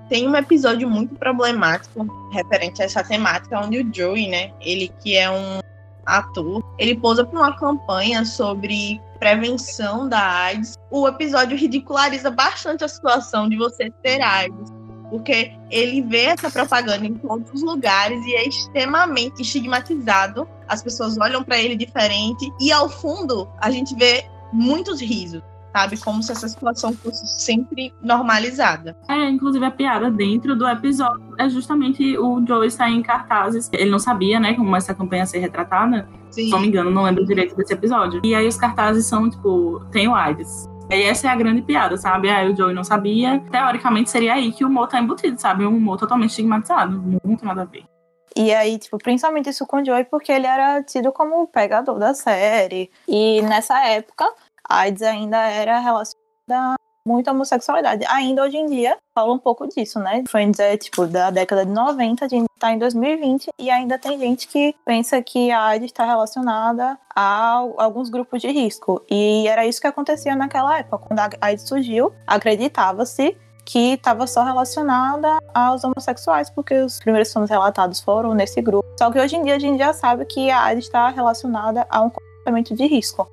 Tem um episódio muito problemático referente a essa temática, onde o Joey, né? Ele que é um ator, ele pousa para uma campanha sobre prevenção da AIDS. O episódio ridiculariza bastante a situação de você ter AIDS, porque ele vê essa propaganda em todos os lugares e é extremamente estigmatizado. As pessoas olham para ele diferente e ao fundo a gente vê muitos risos sabe? Como se essa situação fosse sempre normalizada. É, inclusive a piada dentro do episódio é justamente o Joe estar em cartazes. Ele não sabia, né, como essa campanha ia ser retratada. Sim. Se não me engano, não lembro direito desse episódio. E aí os cartazes são, tipo, tem o AIDS. E essa é a grande piada, sabe? Aí o Joey não sabia. Teoricamente seria aí que o humor tá embutido, sabe? Um humor totalmente estigmatizado. Muito nada a ver. E aí, tipo, principalmente isso com o Joey, porque ele era tido como o pegador da série. E nessa época, AIDS ainda era relacionada muito à homossexualidade. Ainda hoje em dia, fala um pouco disso, né? Friends é, tipo, da década de 90, a gente tá em 2020 e ainda tem gente que pensa que a AIDS está relacionada a alguns grupos de risco. E era isso que acontecia naquela época. Quando a AIDS surgiu, acreditava-se que estava só relacionada aos homossexuais, porque os primeiros filmes relatados foram nesse grupo. Só que hoje em dia a gente já sabe que a AIDS está relacionada a um comportamento de risco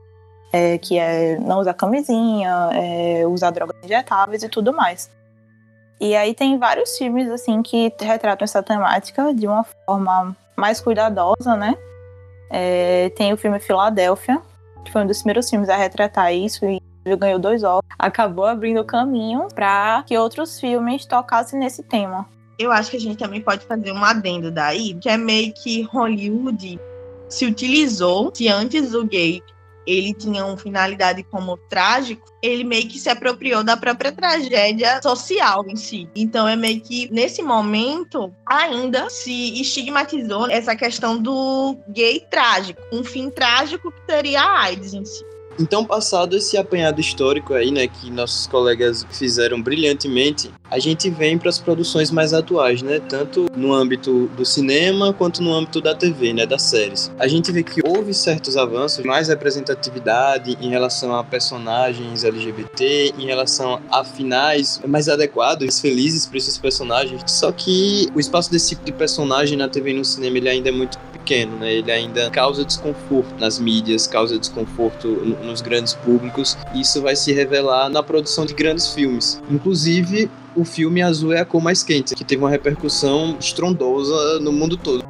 é, que é não usar camisinha, é, usar drogas injetáveis e tudo mais. E aí tem vários filmes assim que retratam essa temática de uma forma mais cuidadosa, né? É, tem o filme Filadélfia, que foi um dos primeiros filmes a retratar isso e ganhou dois Oscars. Acabou abrindo caminho para que outros filmes tocassem nesse tema. Eu acho que a gente também pode fazer um adendo daí, que é meio que Hollywood se utilizou, se antes o gay ele tinha uma finalidade como trágico, ele meio que se apropriou da própria tragédia social em si. Então é meio que nesse momento ainda se estigmatizou essa questão do gay trágico, um fim trágico que teria a AIDS em si. Então, passado esse apanhado histórico aí, né, que nossos colegas fizeram brilhantemente, a gente vem para as produções mais atuais, né, tanto no âmbito do cinema quanto no âmbito da TV, né, das séries. A gente vê que houve certos avanços, mais representatividade em relação a personagens LGBT, em relação a finais mais adequados, felizes para esses personagens. Só que o espaço desse tipo de personagem na TV e no cinema ele ainda é muito pequeno, né? Ele ainda causa desconforto nas mídias, causa desconforto nos grandes públicos. E isso vai se revelar na produção de grandes filmes. Inclusive, o filme Azul é a cor mais quente, que teve uma repercussão estrondosa no mundo todo.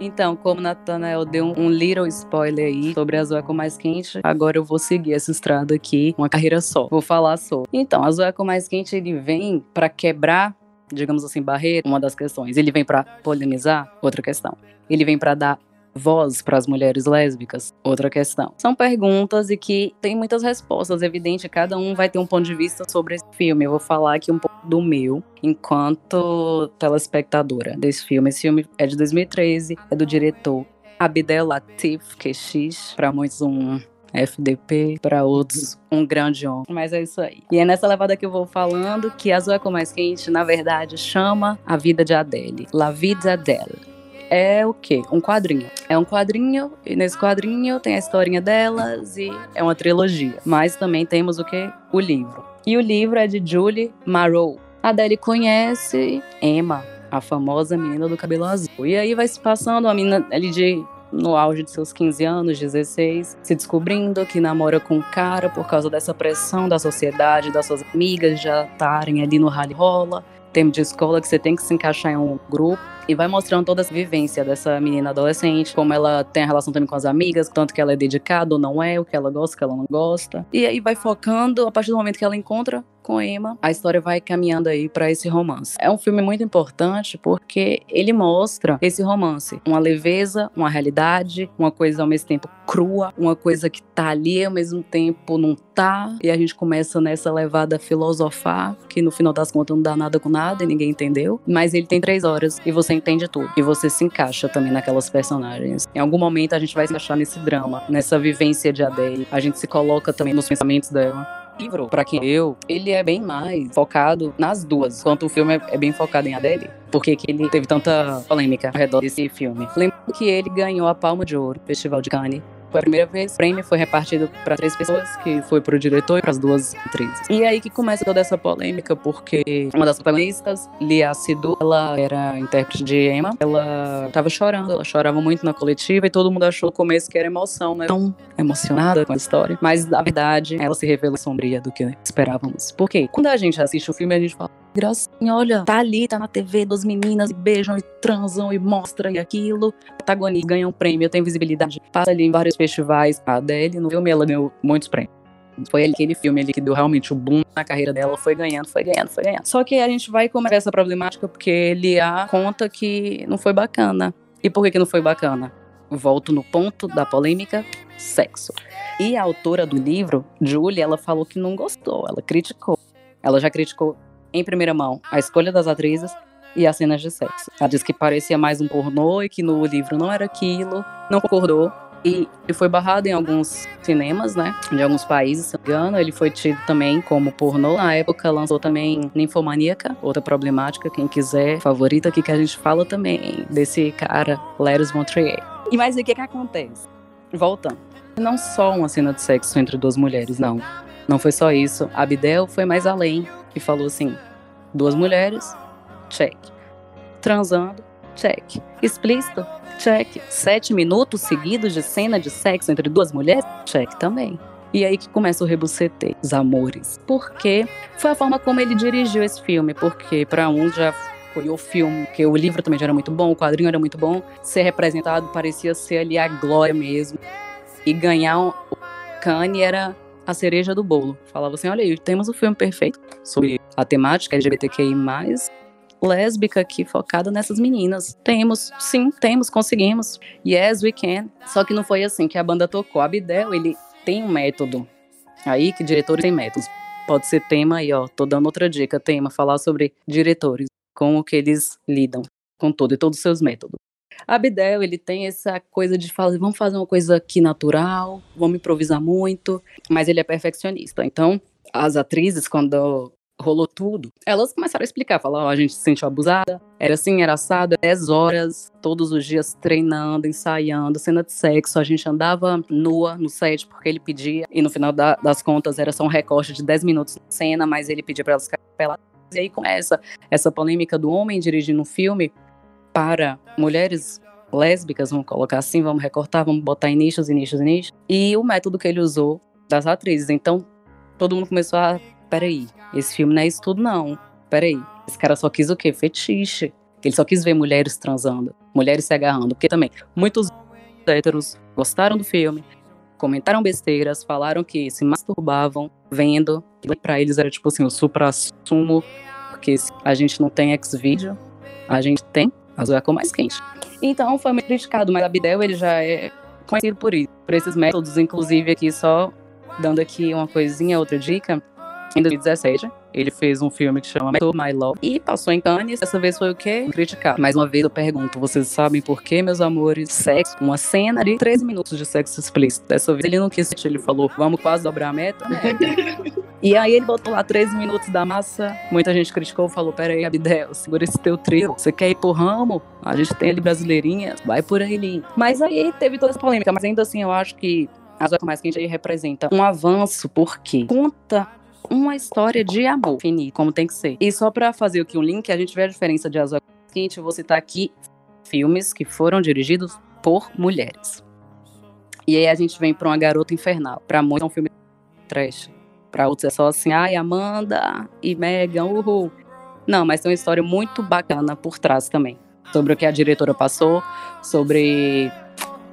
Então, como Nathanael deu um, little spoiler aí sobre Azul é a cor mais quente, agora eu vou seguir essa estrada aqui, uma carreira só. Vou falar sobre. Então, Azul é a cor mais quente, ele vem para quebrar digamos assim, barreira, uma das questões. Ele vem para polinizar, outra questão. Ele vem para dar voz para as mulheres lésbicas? Outra questão. São perguntas e que tem muitas respostas, evidente, cada um vai ter um ponto de vista sobre esse filme. Eu vou falar aqui um pouco do meu, enquanto telespectadora desse filme. Esse filme é de 2013, é do diretor Abdel Latif Kechiche, para muitos um FDP, para outros um grande homem. Mas é isso aí. E é nessa levada que eu vou falando que Azul é com mais quente, na verdade, chama a vida de Adele. La vida d'Adele. É o quê? Um quadrinho. É um quadrinho, e nesse quadrinho tem a historinha delas e é uma trilogia. Mas também temos o quê? O livro. E o livro é de Julie Marrow. Adele conhece Emma, a famosa menina do cabelo azul. E aí vai se passando, a menina ali de no auge de seus 15 anos, 16, se descobrindo que namora com um cara por causa dessa pressão da sociedade, das suas amigas já estarem ali no rally rola, tempo de escola que você tem que se encaixar em um grupo e vai mostrando toda essa vivência dessa menina adolescente, como ela tem a relação também com as amigas, tanto que ela é dedicada ou não é, o que ela gosta, o que ela não gosta. E aí vai focando a partir do momento que ela encontra com Emma, a história vai caminhando aí para esse romance. É um filme muito importante porque ele mostra esse romance, uma leveza, uma realidade, uma coisa ao mesmo tempo crua, uma coisa que tá ali ao mesmo tempo não tá, e a gente começa nessa levada filosofar, que no final das contas não dá nada com nada e ninguém entendeu, mas ele tem três horas e você entende tudo, e você se encaixa também naquelas personagens. Em algum momento a gente vai se encaixar nesse drama, nessa vivência de Adele, a gente se coloca também nos pensamentos dela. Livro, pra quem eu, ele é bem mais focado nas duas, enquanto o filme é, bem focado em Adele. Por que ele teve tanta polêmica ao redor desse filme? Lembro que ele ganhou a Palma de Ouro, Festival de Cannes, foi a primeira vez. O prêmio foi repartido para três pessoas, que foi para o diretor e para as duas atrizes. E aí que começa toda essa polêmica, porque uma das protagonistas, Lia Sidhu, ela era intérprete de Emma. Ela estava chorando, ela chorava muito na coletiva e todo mundo achou no começo que era emoção, né? Tão emocionada com a história. Mas, na verdade, ela se revela sombria do que esperávamos. Por quê? Quando a gente assiste o filme, a gente fala, gracinha, olha, tá ali, tá na TV, duas meninas beijam e transam e mostram e aquilo. Protagonista ganha um prêmio, tem visibilidade, passa ali em vários festivais. A Adele, no filme, ela ganhou muitos prêmios. Foi aquele filme ali que deu realmente o boom na carreira dela, foi ganhando, foi ganhando, foi ganhando. Só que a gente vai começar essa problemática porque ele a conta que não foi bacana. E por que, que não foi bacana? Volto no ponto da polêmica, sexo. E a autora do livro, Julie, ela falou que não gostou, ela criticou. Ela já criticou em primeira mão, a escolha das atrizes e as cenas de sexo. Ela disse que parecia mais um pornô e que no livro não era aquilo, não concordou. E foi barrado em alguns cinemas, né? De alguns países, se não me engano. Ele foi tido também como pornô. Na época lançou também Ninfomaníaca, outra problemática. Quem quiser, favorita aqui que a gente fala também desse cara, Leros Montrier. E mais o que que acontece? Voltando. Não só uma cena de sexo entre duas mulheres, não. Não foi só isso. Abdel foi mais além e falou assim: duas mulheres, check. Transando, check. Explícito, check. Sete minutos seguidos de cena de sexo entre duas mulheres, check também. E aí que começa o rebucete, os amores. Porque foi a forma como ele dirigiu esse filme, porque para um já foi o filme, que o livro também já era muito bom, o quadrinho era muito bom, ser representado parecia ser ali a glória mesmo. E ganhar o Kanye era a cereja do bolo. Falava assim: olha aí, temos o filme perfeito sobre a temática LGBTQI, lésbica aqui focada nessas meninas. Temos, sim, temos, conseguimos. Yes, we can. Só que não foi assim que a banda tocou. Abdel, ele tem um método. Aí que diretores têm métodos. Pode ser tema aí, ó. Tô dando outra dica, tema, falar sobre diretores, como que eles lidam com tudo e todos os seus métodos. Abdel, ele tem essa coisa de falar, vamos fazer uma coisa aqui natural, vamos improvisar muito, mas ele é perfeccionista. Então, as atrizes, quando rolou tudo, elas começaram a explicar, falar, oh, a gente se sentiu abusada, era assim, era assado, 10 horas, todos os dias treinando, ensaiando, cena de sexo, a gente andava nua no set porque ele pedia, e no final da, das contas era só um recorte de 10 minutos de cena, mas ele pedia para elas ficarem peladas. E aí começa essa polêmica do homem dirigindo um filme para mulheres lésbicas, vamos colocar assim, vamos recortar, vamos botar em nichos e nichos e nichos. E o método que ele usou das atrizes. Então, todo mundo começou a. Peraí, esse filme não é isso tudo, não. Peraí, esse cara só quis o quê? Fetiche. Ele só quis ver mulheres transando, mulheres se agarrando. Porque também, muitos héteros gostaram do filme, comentaram besteiras, falaram que se masturbavam vendo. Para eles era tipo assim, o supra-sumo, porque a gente não tem X-Video, a gente tem Azul é a cor mais quente. Então foi muito criticado, mas Abdel ele já é conhecido por isso, por esses métodos, inclusive aqui só dando aqui uma coisinha, outra dica. Em 2017, ele fez um filme que chama My Love e passou em Cannes. Dessa vez foi o quê? Criticar. Mais uma vez eu pergunto, vocês sabem por que, meus amores? Sexo, uma cena de 13 minutos de sexo explícito. Dessa vez ele não quis, ele falou, vamos quase dobrar a meta, né? E aí ele botou lá 13 minutos da massa. Muita gente criticou, falou: Pera aí, Abdel, segura esse teu trio. Você quer ir pro ramo? A gente tem ali brasileirinha, vai por aí. Mas aí teve toda essa polêmica. Mas ainda assim, eu acho que a Zoca Mais Quente aí representa um avanço, porque conta uma história de amor finito, como tem que ser. E só para fazer aqui um link, a gente vê a diferença de Azul Quente. Eu vou citar aqui filmes que foram dirigidos por mulheres. E aí a gente vem para uma garota infernal. Para muitos é um filme trash. Para outros é só assim, ai, Amanda e Megan, uhul. Não, mas tem uma história muito bacana por trás também. Sobre o que a diretora passou, sobre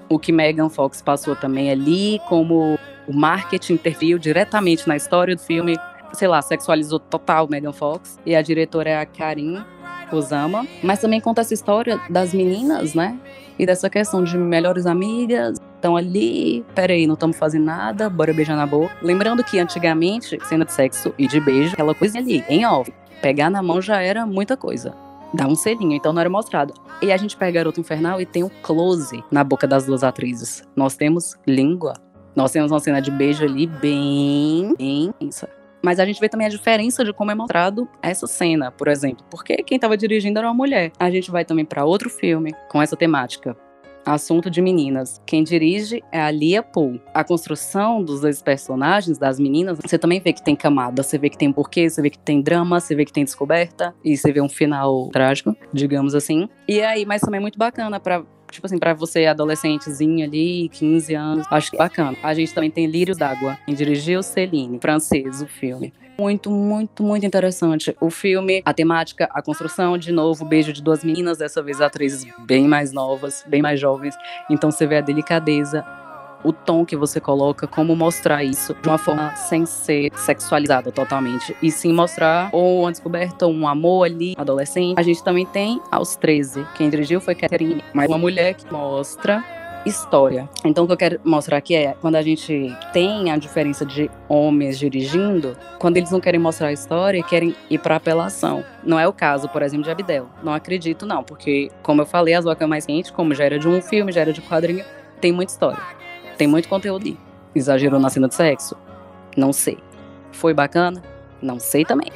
o que Megan Fox passou também ali, como o marketing interviu diretamente na história do filme. Sei lá, sexualizou total Megan Fox. E a diretora é a Karin Kusama. Mas também conta essa história das meninas, né? E dessa questão de melhores amigas, estão ali, peraí, não estamos fazendo nada, bora beijar na boca. Lembrando que antigamente, cena de sexo e de beijo, aquela coisa ali, em off. Pegar na mão já era muita coisa. Dá um selinho, então não era mostrado. E a gente pega Garoto Infernal e tem um close na boca das duas atrizes. Nós temos língua. Nós temos uma cena de beijo ali bem, intensa. Mas a gente vê também a diferença de como é mostrado essa cena, por exemplo. Porque quem estava dirigindo era uma mulher. A gente vai também para outro filme com essa temática. Assunto de Meninas. Quem dirige é a Lia Poole. A construção dos dois personagens, das meninas, você também vê que tem camada, você vê que tem porquê, você vê que tem drama, você vê que tem descoberta, e você vê um final trágico, digamos assim. E aí, mas também é muito bacana para tipo assim, pra você adolescentezinho ali, 15 anos, acho que bacana. A gente também tem Lírios d'Água, em dirigiu Celine, francês, o filme. Muito, muito, muito interessante. O filme, a temática, a construção, de novo, beijo de duas meninas, dessa vez atrizes bem mais novas, bem mais jovens. Então você vê a delicadeza, o tom que você coloca, como mostrar isso de uma forma sem ser sexualizada totalmente. E sim mostrar ou uma descoberta, um amor ali, adolescente. A gente também tem aos 13. Quem dirigiu foi Catherine, mas uma mulher que mostra história. Então, o que eu quero mostrar aqui é quando a gente tem a diferença de homens dirigindo, quando eles não querem mostrar a história, querem ir para apelação. Não é o caso, por exemplo, de Abdel. Não acredito, não, porque, como eu falei, As Vacas Mais Quentes, como já era de um filme, já era de quadrinho, tem muita história. Tem muito conteúdo ali. Exagerou na cena de sexo? Não sei. Foi bacana? Não sei também.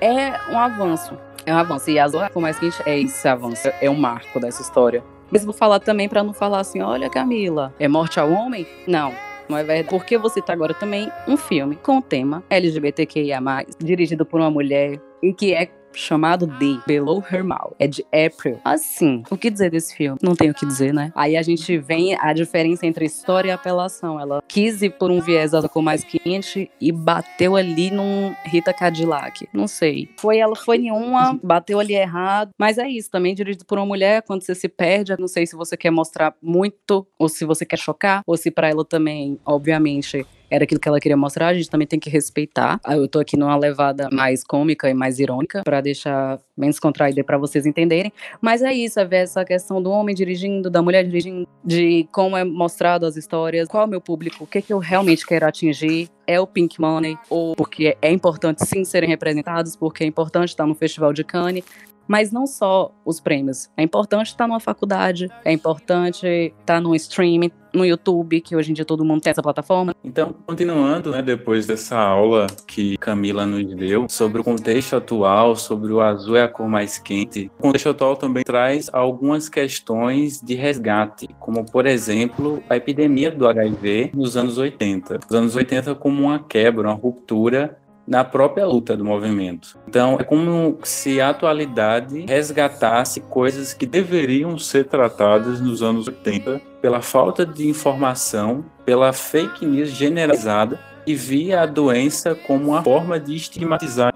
É um avanço. É um avanço. E as Vacas Mais Quentes é esse avanço. É um marco dessa história. Mas vou falar também para não falar assim, olha Camila, é morte ao homem? Não, não é verdade. Porque você tá agora também um filme com o tema LGBTQIA+, dirigido por uma mulher e que é chamado de Below Her Mouth. É de April. Assim, o que dizer desse filme? Não tenho o que dizer, né? Aí a gente vem a diferença entre história e apelação. Ela quis ir por um viés com mais quente e bateu ali num Rita Cadillac. Não sei. Foi ela, foi nenhuma, bateu ali errado. Mas é isso, também dirigido por uma mulher, quando você se perde, não sei se você quer mostrar muito ou se você quer chocar, ou se para ela também, obviamente, era aquilo que ela queria mostrar, a gente também tem que respeitar. Ah, eu tô aqui numa levada mais cômica e mais irônica, para deixar bem descontraída para vocês entenderem. Mas é isso, é ver essa questão do homem dirigindo, da mulher dirigindo, de como é mostrado as histórias, qual é o meu público, o que, que eu realmente quero atingir. É o Pink Money, ou porque é importante sim serem representados, porque é importante estar no Festival de Cannes, mas não só os prêmios. É importante estar numa faculdade, é importante estar no streaming, no YouTube, que hoje em dia todo mundo tem essa plataforma. Então, continuando, né, depois dessa aula que Camila nos deu sobre o contexto atual, sobre o azul é a cor mais quente, o contexto atual também traz algumas questões de resgate, como, por exemplo, a epidemia do HIV nos anos 80. Os anos 80 como uma quebra, uma ruptura na própria luta do movimento. Então, é como se a atualidade resgatasse coisas que deveriam ser tratadas nos anos 80 pela falta de informação, pela fake news generalizada e via a doença como uma forma de estigmatizar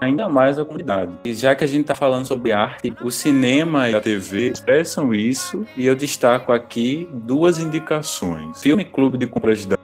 ainda mais a comunidade. E já que a gente está falando sobre arte, o cinema e a TV expressam isso e eu destaco aqui duas indicações. Filme Clube de Compras de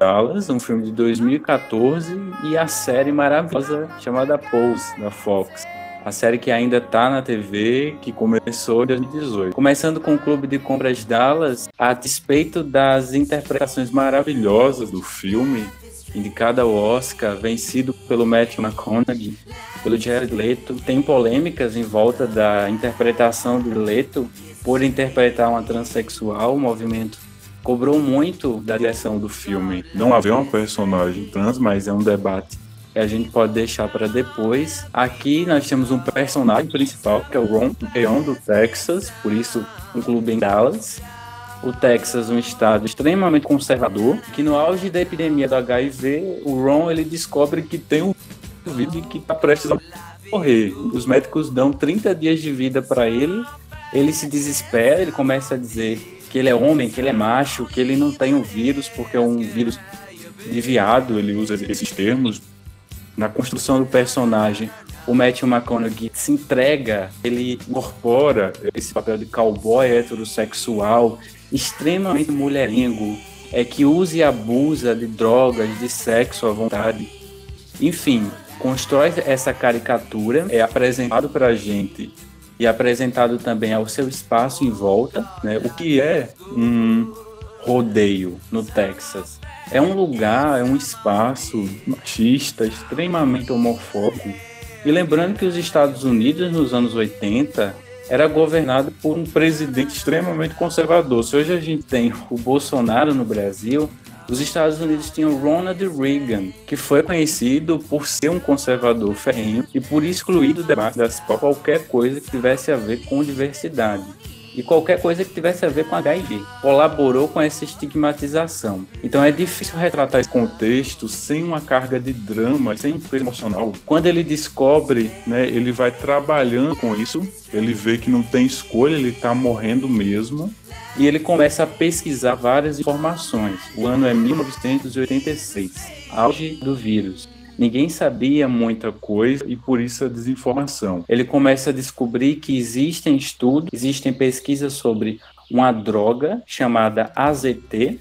Dallas, um filme de 2014, e a série maravilhosa chamada Pose, da Fox. A série que ainda está na TV, que começou em 2018. Começando com o Clube de Compras Dallas, a despeito das interpretações maravilhosas do filme, indicado ao Oscar, vencido pelo Matthew McConaughey, pelo Jared Leto, tem polêmicas em volta da interpretação do Leto por interpretar uma transexual, um movimento cobrou muito da direção do filme. Não haver uma personagem trans, mas é um debate que a gente pode deixar para depois. Aqui nós temos um personagem principal, que é o Ron Peon do Texas, por isso um clube em Dallas. O Texas, um estado extremamente conservador, que no auge da epidemia do HIV, o Ron ele descobre que tem um vírus que está prestes a morrer. Os médicos dão 30 dias de vida para ele, ele se desespera, ele começa a dizer que ele é homem, que ele é macho, que ele não tem o um vírus, porque é um vírus de viado, ele usa esses termos. Na construção do personagem, o Matthew McConaughey se entrega, ele incorpora esse papel de cowboy heterossexual, extremamente mulherengo, é que usa e abusa de drogas, de sexo à vontade. Enfim, constrói essa caricatura, é apresentado para a gente e apresentado também ao seu espaço em volta, né? O que é um rodeio no Texas? É um lugar, é um espaço machista, extremamente homofóbico. E lembrando que os Estados Unidos nos anos 80 era governado por um presidente extremamente conservador. Se hoje a gente tem o Bolsonaro no Brasil, Os Estados Unidos tinham Ronald Reagan, que foi conhecido por ser um conservador ferrenho e por excluir do debate das qualquer coisa que tivesse a ver com diversidade e qualquer coisa que tivesse a ver com HIV. Colaborou com essa estigmatização. Então é difícil retratar esse contexto sem uma carga de drama, sem um peso emocional. Quando ele descobre, né, ele vai trabalhando com isso, ele vê que não tem escolha, ele está morrendo mesmo. E ele começa a pesquisar várias informações. O ano é 1986, auge do vírus. Ninguém sabia muita coisa e por isso a desinformação. Ele começa a descobrir que existem estudos, existem pesquisas sobre uma droga chamada AZT,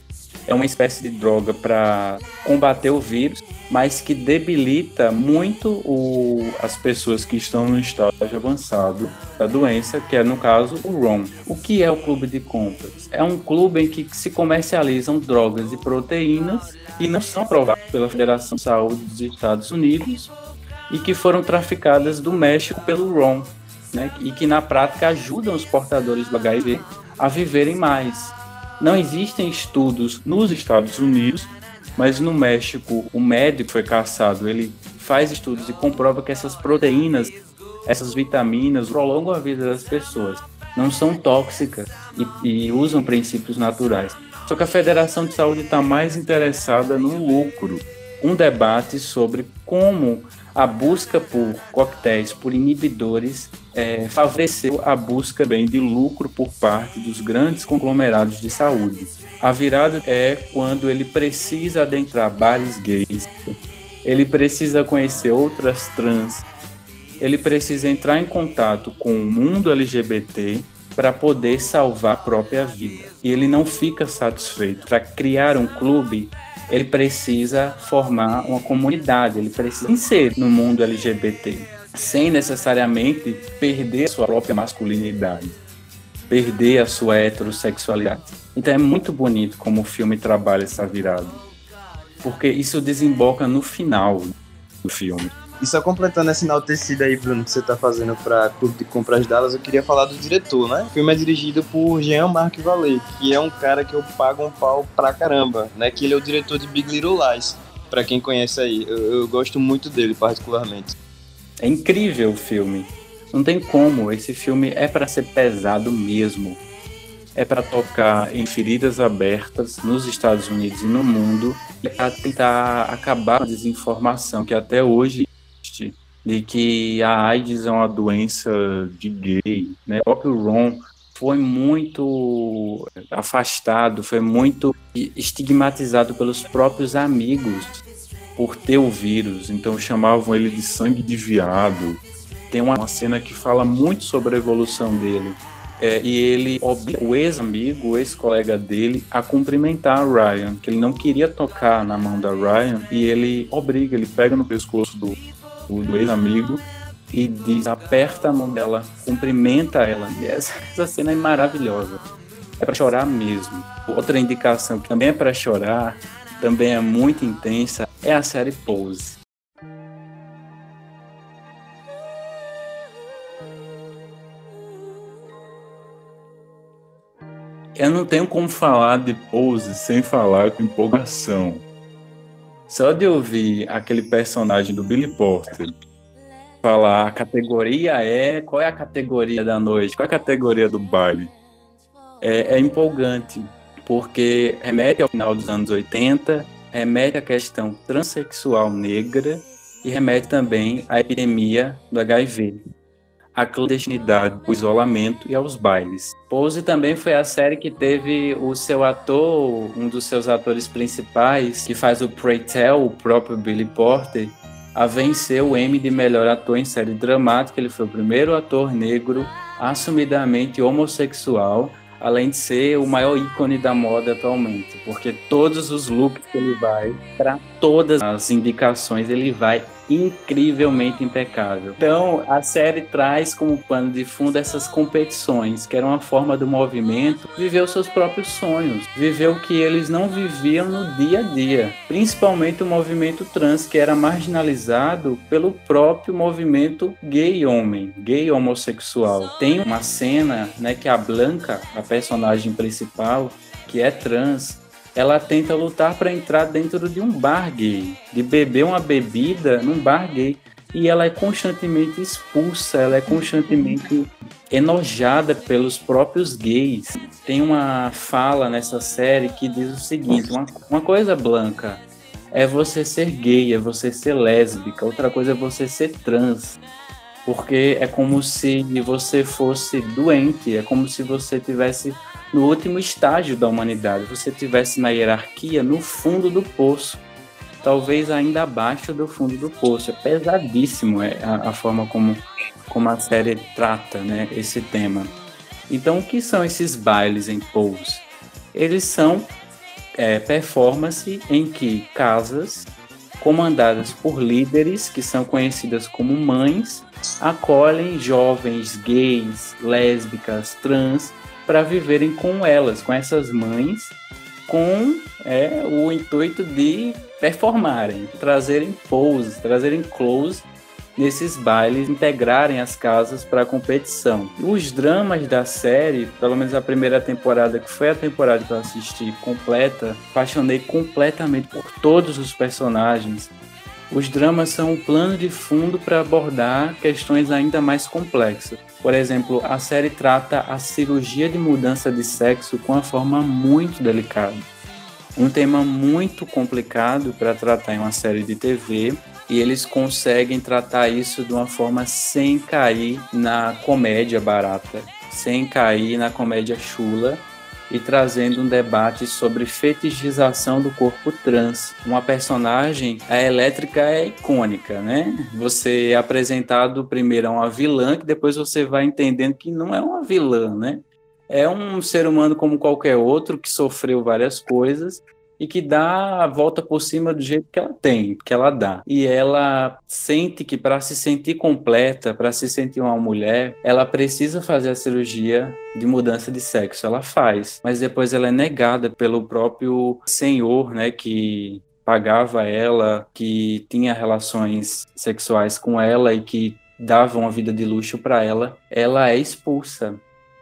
é uma espécie de droga para combater o vírus, mas que debilita muito o, as pessoas que estão no estágio avançado da doença, que é no caso o ROM. O que é o clube de compras? É um clube em que se comercializam drogas e proteínas e não são aprovadas pela Federação de Saúde dos Estados Unidos e que foram traficadas do México pelo ROM, né? e que na prática ajudam os portadores do HIV a viverem mais. Não existem estudos nos Estados Unidos, mas no México o médico foi caçado, ele faz estudos e comprova que essas proteínas, essas vitaminas prolongam a vida das pessoas, não são tóxicas e, e usam princípios naturais. Só que a Federação de Saúde está mais interessada no lucro. Um debate sobre como a busca por coquetéis, por inibidores, é, favoreceu a busca bem de lucro por parte dos grandes conglomerados de saúde. A virada é quando ele precisa adentrar bares gays, ele precisa conhecer outras trans, ele precisa entrar em contato com o mundo LGBT para poder salvar a própria vida. E ele não fica satisfeito. Para criar um clube, ele precisa formar uma comunidade, ele precisa ser no mundo LGBT, sem necessariamente perder a sua própria masculinidade, perder a sua heterossexualidade. Então é muito bonito como o filme trabalha essa virada, porque isso desemboca no final do filme. E só completando essa enaltecida aí, Bruno, que você tá fazendo pra Clube de Compras Dallas, eu queria falar do diretor, né? O filme é dirigido por Jean-Marc Vallée, que é um cara que eu pago um pau pra caramba, né? Que ele é o diretor de Big Little Lies, pra quem conhece aí. Eu, eu gosto muito dele, particularmente. É incrível o filme. Não tem como, esse filme é para ser pesado mesmo. É para tocar em feridas abertas nos Estados Unidos e no mundo e para tentar acabar com a desinformação que até hoje de que a AIDS é uma doença de gay, né? O próprio Ron foi muito afastado, foi muito estigmatizado pelos próprios amigos por ter o vírus, então chamavam ele de sangue de viado. Tem uma cena que fala muito sobre a evolução dele. É, e ele obriga o ex-amigo, o ex-colega dele, a cumprimentar a Ryan, que ele não queria tocar na mão da Ryan, e ele obriga, ele pega no pescoço do, do ex-amigo e diz, aperta a mão dela, cumprimenta ela. E essa, essa cena é maravilhosa. É para chorar mesmo. Outra indicação que também é para chorar, também é muito intensa, é a série Pose. Eu não tenho como falar de Pose sem falar com empolgação. Só de ouvir aquele personagem do Billy Porter falar a categoria é. Qual é a categoria da noite? Qual é a categoria do baile? É, é empolgante, porque remete ao final dos anos 80, remete à questão transexual negra e remete também à epidemia do HIV à clandestinidade, o isolamento e aos bailes. Pose também foi a série que teve o seu ator, um dos seus atores principais, que faz o Pray Tell, o próprio Billy Porter, a vencer o Emmy de melhor ator em série dramática. Ele foi o primeiro ator negro assumidamente homossexual, além de ser o maior ícone da moda atualmente, porque todos os looks que ele vai, para todas as indicações, ele vai incrivelmente impecável. Então, a série traz como pano de fundo essas competições, que era uma forma do movimento viver os seus próprios sonhos, viver o que eles não viviam no dia a dia, principalmente o movimento trans, que era marginalizado pelo próprio movimento gay homem, gay homossexual. Tem uma cena, né, que a Blanca, a personagem principal, que é trans, ela tenta lutar para entrar dentro de um bar gay, de beber uma bebida num bar gay. E ela é constantemente expulsa, ela é constantemente enojada pelos próprios gays. Tem uma fala nessa série que diz o seguinte: uma, uma coisa blanca é você ser gay, é você ser lésbica, outra coisa é você ser trans. Porque é como se você fosse doente, é como se você tivesse no último estágio da humanidade, você tivesse na hierarquia no fundo do poço, talvez ainda abaixo do fundo do poço. É pesadíssimo é, a, a forma como, como a série trata né, esse tema. Então, o que são esses bailes em Pose? Eles são é, em que casas comandadas por líderes que são conhecidas como mães acolhem jovens gays, lésbicas, trans para viverem com elas, com essas mães, com é, o intuito de performarem, trazerem poses, trazerem close nesses bailes, integrarem as casas para a competição. Os dramas da série, pelo menos a primeira temporada, que foi a temporada que eu assisti completa, apaixonei completamente por todos os personagens. Os dramas são um plano de fundo para abordar questões ainda mais complexas. Por exemplo, a série trata a cirurgia de mudança de sexo com uma forma muito delicada. Um tema muito complicado para tratar em uma série de TV e eles conseguem tratar isso de uma forma sem cair na comédia barata, sem cair na comédia chula e trazendo um debate sobre fetichização do corpo trans. Uma personagem, a elétrica é icônica, né? Você é apresentado primeiro a uma vilã, que depois você vai entendendo que não é uma vilã, né? É um ser humano como qualquer outro que sofreu várias coisas e que dá a volta por cima do jeito que ela tem, que ela dá. E ela sente que para se sentir completa, para se sentir uma mulher, ela precisa fazer a cirurgia de mudança de sexo. Ela faz, mas depois ela é negada pelo próprio senhor, né, que pagava ela, que tinha relações sexuais com ela e que dava uma vida de luxo para ela. Ela é expulsa.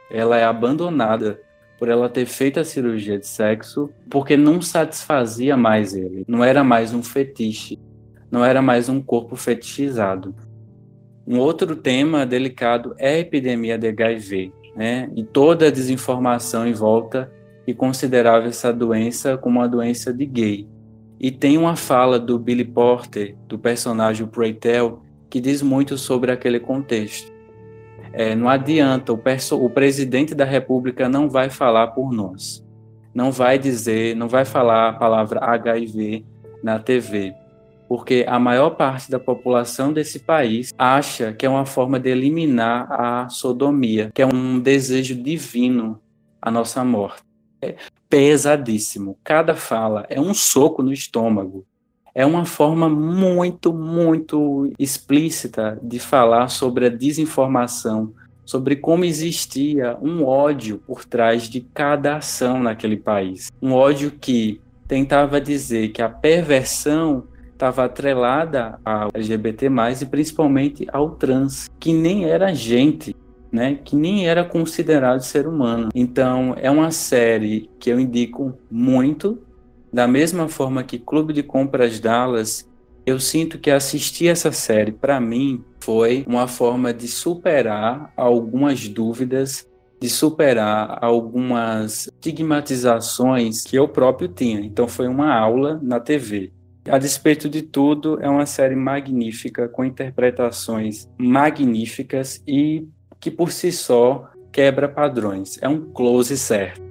Ela é abandonada por ela ter feito a cirurgia de sexo, porque não satisfazia mais ele. Não era mais um fetiche, não era mais um corpo fetichizado. Um outro tema delicado é a epidemia de HIV, né? E toda a desinformação em volta que considerava essa doença como uma doença de gay. E tem uma fala do Billy Porter, do personagem Preytel, que diz muito sobre aquele contexto. É, não adianta, o, o presidente da República não vai falar por nós. Não vai dizer, não vai falar a palavra HIV na TV. Porque a maior parte da população desse país acha que é uma forma de eliminar a sodomia, que é um desejo divino a nossa morte. É pesadíssimo. Cada fala é um soco no estômago é uma forma muito, muito explícita de falar sobre a desinformação, sobre como existia um ódio por trás de cada ação naquele país. Um ódio que tentava dizer que a perversão estava atrelada ao LGBT+, e principalmente ao trans, que nem era gente, né, que nem era considerado ser humano. Então, é uma série que eu indico muito, da mesma forma que Clube de Compras Dallas, eu sinto que assistir essa série, para mim, foi uma forma de superar algumas dúvidas, de superar algumas estigmatizações que eu próprio tinha. Então, foi uma aula na TV. A despeito de tudo, é uma série magnífica, com interpretações magníficas e que por si só quebra padrões. É um close certo.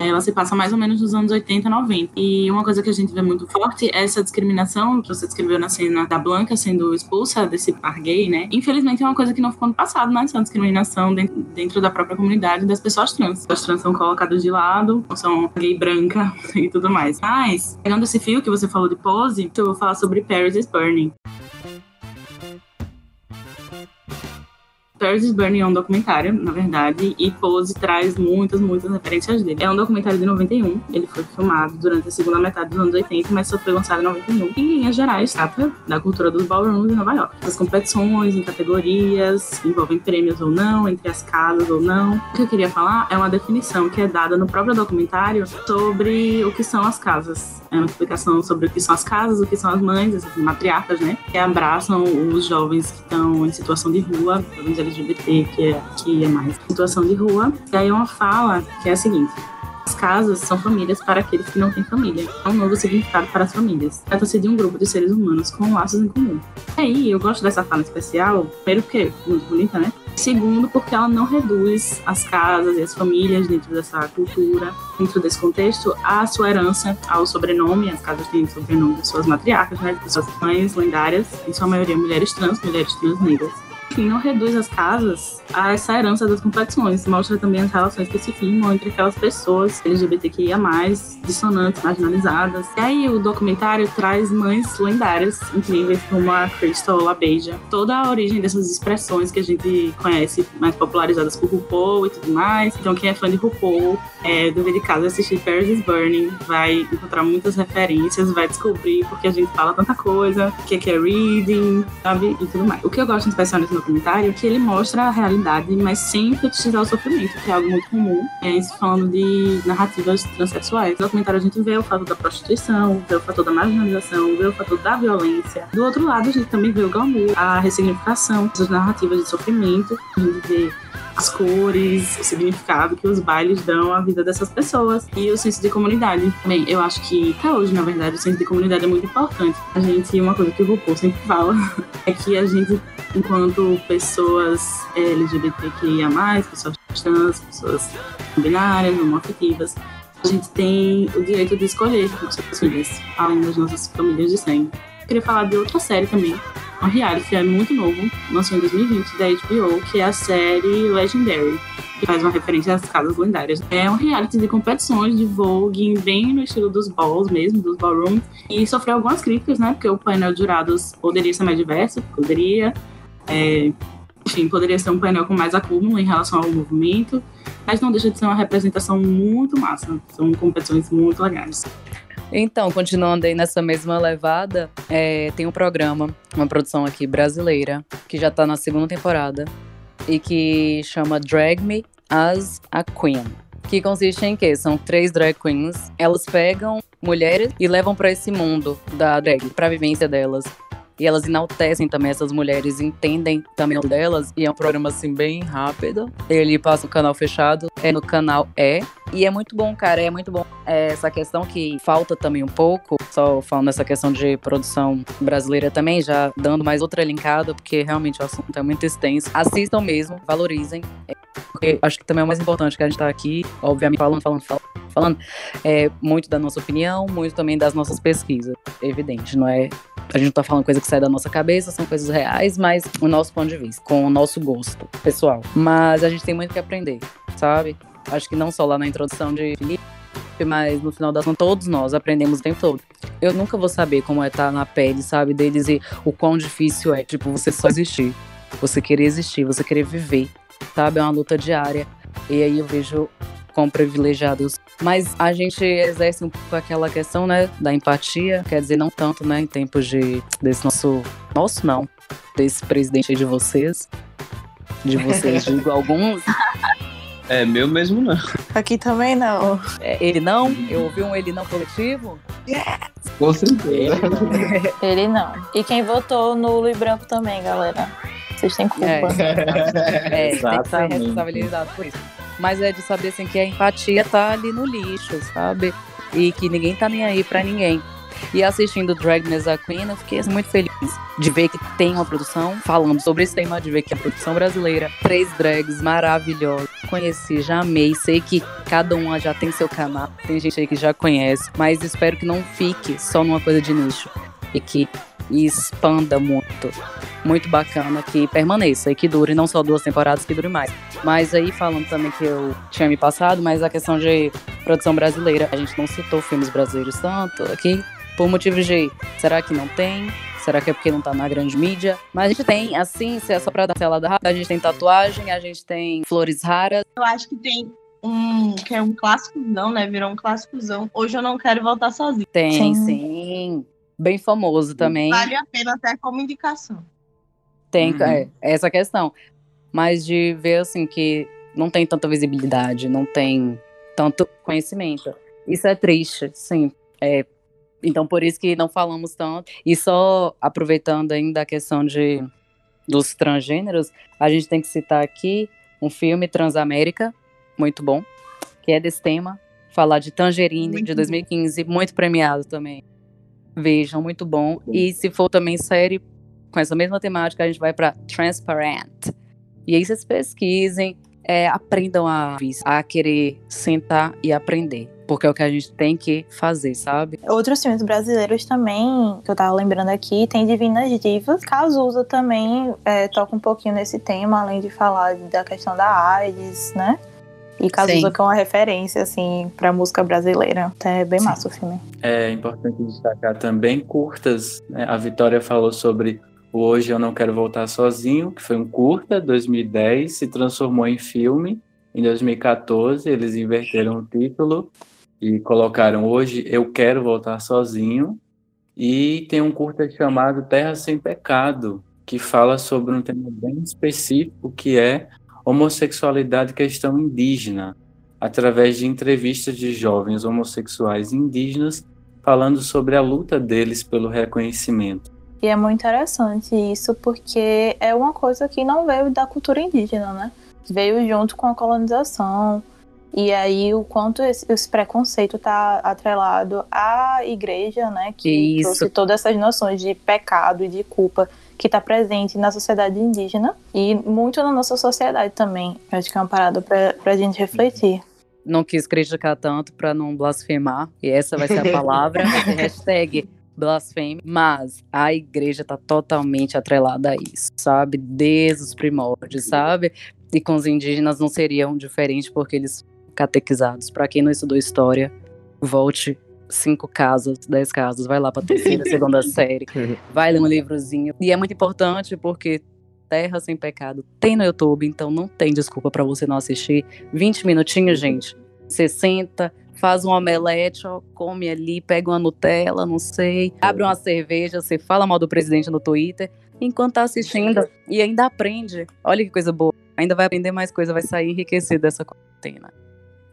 Ela se passa mais ou menos nos anos 80, 90. E uma coisa que a gente vê muito forte é essa discriminação que você descreveu na cena da Blanca sendo expulsa desse par gay, né? Infelizmente é uma coisa que não ficou no passado, né? Essa discriminação dentro, dentro da própria comunidade das pessoas trans. As trans são colocadas de lado, são gay branca e tudo mais. Mas, pegando esse fio que você falou de pose, eu vou falar sobre Paris is Burning. Paris is Burning é um documentário, na verdade, e Pose traz muitas, muitas referências dele. É um documentário de 91, ele foi filmado durante a segunda metade dos anos 80, mas só foi lançado em 91. Em linhas gerais, trata da cultura dos ballrooms em Nova York. As competições em categorias, envolvem prêmios ou não, entre as casas ou não. O que eu queria falar é uma definição que é dada no próprio documentário sobre o que são as casas. É uma explicação sobre o que são as casas, o que são as mães, essas matriarcas, né? Que abraçam os jovens que estão em situação de rua, jovens LGBT, que é, que é mais situação de rua. E aí uma fala que é a seguinte. As casas são famílias para aqueles que não têm família. É um novo significado para as famílias. Trata-se de um grupo de seres humanos com laços em comum. E aí, eu gosto dessa fala especial, primeiro porque é muito bonita, né? Segundo, porque ela não reduz as casas e as famílias dentro dessa cultura, dentro desse contexto, à sua herança, ao sobrenome. As casas têm sobrenome de suas matriarcas, né? De suas mães lendárias, em sua maioria mulheres trans, mulheres trans negras enfim, não reduz as casas a essa herança das competições. Mostra também as relações que se firmam entre aquelas pessoas LGBTQIA, dissonantes, marginalizadas. E aí o documentário traz mães lendárias, incríveis, como a Crystal LaBeija. Toda a origem dessas expressões que a gente conhece, mais popularizadas por RuPaul e tudo mais. Então, quem é fã de RuPaul, é, dever de casa assistir Paris is Burning, vai encontrar muitas referências, vai descobrir porque a gente fala tanta coisa, o que é, é reading, sabe? E tudo mais. O que eu gosto em especial nesse documentário que ele mostra a realidade, mas sem fetichizar o sofrimento, que é algo muito comum, é, falando de narrativas transexuais. No documentário a gente vê o fato da prostituição, vê o fator da marginalização, vê o fator da violência. Do outro lado, a gente também vê o glamour, a ressignificação, das narrativas de sofrimento, a gente vê as cores, o significado que os bailes dão à vida dessas pessoas e o senso de comunidade. Bem, eu acho que até hoje, na verdade, o senso de comunidade é muito importante. A gente, uma coisa que o RuPaul sempre fala é que a gente, enquanto pessoas LGBTQIA+, pessoas trans, pessoas binárias, homoafetivas, a gente tem o direito de escolher nossas famílias, além das nossas famílias de sangue. Eu queria falar de outra série também, um reality é muito novo, lançou em 2020 da HBO, que é a série Legendary, que faz uma referência às casas lendárias. É um reality de competições de Vogue, bem no estilo dos balls mesmo, dos ballrooms, e sofreu algumas críticas, né? Porque o painel de jurados poderia ser mais diverso, poderia. É, enfim, poderia ser um painel com mais acúmulo em relação ao movimento, mas não deixa de ser uma representação muito massa. São competições muito legais. Então, continuando aí nessa mesma levada, é, tem um programa, uma produção aqui brasileira, que já tá na segunda temporada, e que chama Drag Me as a Queen. Que consiste em que são três drag queens, elas pegam mulheres e levam para esse mundo da drag, pra vivência delas. E elas enaltecem também essas mulheres, entendem também o delas. E é um programa assim bem rápido. Ele passa no canal fechado, é no canal E. E é muito bom, cara, é muito bom. É essa questão que falta também um pouco, só falando dessa questão de produção brasileira também, já dando mais outra linkada, porque realmente o assunto é muito extenso. Assistam mesmo, valorizem. Porque acho que também é o mais importante que a gente tá aqui, obviamente, falando, falando, falando, falando é muito da nossa opinião, muito também das nossas pesquisas. Evidente, não é a gente não tá falando coisa que sai da nossa cabeça, são coisas reais, mas o nosso ponto de vista, com o nosso gosto pessoal. Mas a gente tem muito que aprender, sabe? Acho que não só lá na introdução de Felipe, mas no final das contas, todos nós aprendemos o tempo todo. Eu nunca vou saber como é estar tá na pele, sabe, deles e o quão difícil é, tipo, você só existir. Você querer existir, você querer viver, sabe? É uma luta diária. E aí eu vejo com privilegiados. Mas a gente exerce um pouco aquela questão, né, da empatia, quer dizer, não tanto, né, em tempos de desse nosso, nosso não, desse presidente de vocês, de vocês, digo alguns. É, meu mesmo não. Aqui também não. É, ele não? Eu ouvi um ele não coletivo? Yes! Com certeza. Ele não. E quem votou nulo e branco também, galera. Vocês têm culpa. É, é tem que ser responsabilizado por isso mas é de saber assim, que a empatia tá ali no lixo, sabe? E que ninguém tá nem aí para ninguém. E assistindo Drag Me a Queen, eu fiquei muito feliz de ver que tem uma produção falando sobre esse tema, de ver que a produção brasileira, três drags maravilhosas. Conheci, já amei, sei que cada uma já tem seu canal, tem gente aí que já conhece, mas espero que não fique só numa coisa de nicho e que expanda muito muito bacana que permaneça e que dure não só duas temporadas, que dure mais. Mas aí falando também que eu tinha me passado, mas a questão de produção brasileira, a gente não citou filmes brasileiros tanto aqui, por motivos de será que não tem? Será que é porque não tá na grande mídia? Mas a gente tem, assim, se é só pra dar selada rápida, a gente tem tatuagem, a gente tem flores raras. Eu acho que tem um que é um clássicozão, né? Virou um clássicozão. Hoje eu não quero voltar sozinho. Tem, Sim. sim. Bem famoso também. Vale a pena até como indicação. Tem Uhum. é, essa questão. Mas de ver assim que não tem tanta visibilidade, não tem tanto conhecimento. Isso é triste, sim. É, então por isso que não falamos tanto. E só aproveitando ainda a questão de dos transgêneros, a gente tem que citar aqui um filme Transamérica, muito bom, que é desse tema, falar de Tangerine Muito de bom. 2015, muito premiado também. Vejam, muito bom. E se for também série com essa mesma temática, a gente vai para Transparent. E aí vocês pesquisem, é, aprendam a, a querer sentar e aprender. Porque é o que a gente tem que fazer, sabe? Outros filmes brasileiros também, que eu tava lembrando aqui, tem Divinas Divas. Cazuza também é, toca um pouquinho nesse tema, além de falar da questão da AIDS, né? E Cazuza Sim. que é uma referência, assim, pra música brasileira. Então é bem Sim. massa o filme. É importante destacar também curtas. né? A Vitória falou sobre Hoje Eu Não Quero Voltar Sozinho, que foi um curta, 2010, se transformou em filme. Em 2014, eles inverteram o título e colocaram Hoje Eu Quero Voltar Sozinho. E tem um curta chamado Terra Sem Pecado, que fala sobre um tema bem específico, que é homossexualidade e questão indígena, através de entrevistas de jovens homossexuais indígenas falando sobre a luta deles pelo reconhecimento. E é muito interessante isso, porque é uma coisa que não veio da cultura indígena, né? Veio junto com a colonização. E aí o quanto esse, esse preconceito tá atrelado à igreja, né? Que Isso. trouxe todas essas noções de pecado e de culpa que está presente na sociedade indígena e muito na nossa sociedade também. Eu Acho que é uma parada pra, pra gente refletir. Não quis criticar tanto para não blasfemar. E essa vai ser a palavra. hashtag blasfêmia. Mas a igreja tá totalmente atrelada a isso, sabe? Desde os primórdios, sabe? E com os indígenas não seriam diferente porque eles catequizados. Para quem não estudou história, volte cinco casas, dez casas, vai lá para terceira, segunda série, vai ler um livrozinho. E é muito importante porque Terra Sem Pecado tem no YouTube, então não tem desculpa para você não assistir. 20 minutinhos, gente. Você senta, faz um omelete, ó, come ali, pega uma Nutella, não sei, abre uma cerveja, você fala mal do presidente no Twitter, enquanto tá assistindo e ainda aprende. Olha que coisa boa. Ainda vai aprender mais coisa, vai sair enriquecido dessa quarentena.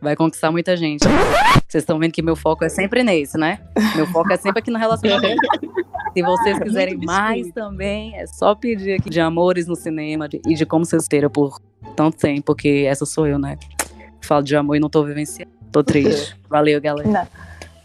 Vai conquistar muita gente. Vocês estão vendo que meu foco é sempre nesse, né? Meu foco é sempre aqui no relacionamento. Se vocês quiserem mais também, é só pedir aqui de amores no cinema de- e de como vocês terem por tanto tempo, porque essa sou eu, né? Falo de amor e não tô vivenciando. Tô triste. Valeu, galera.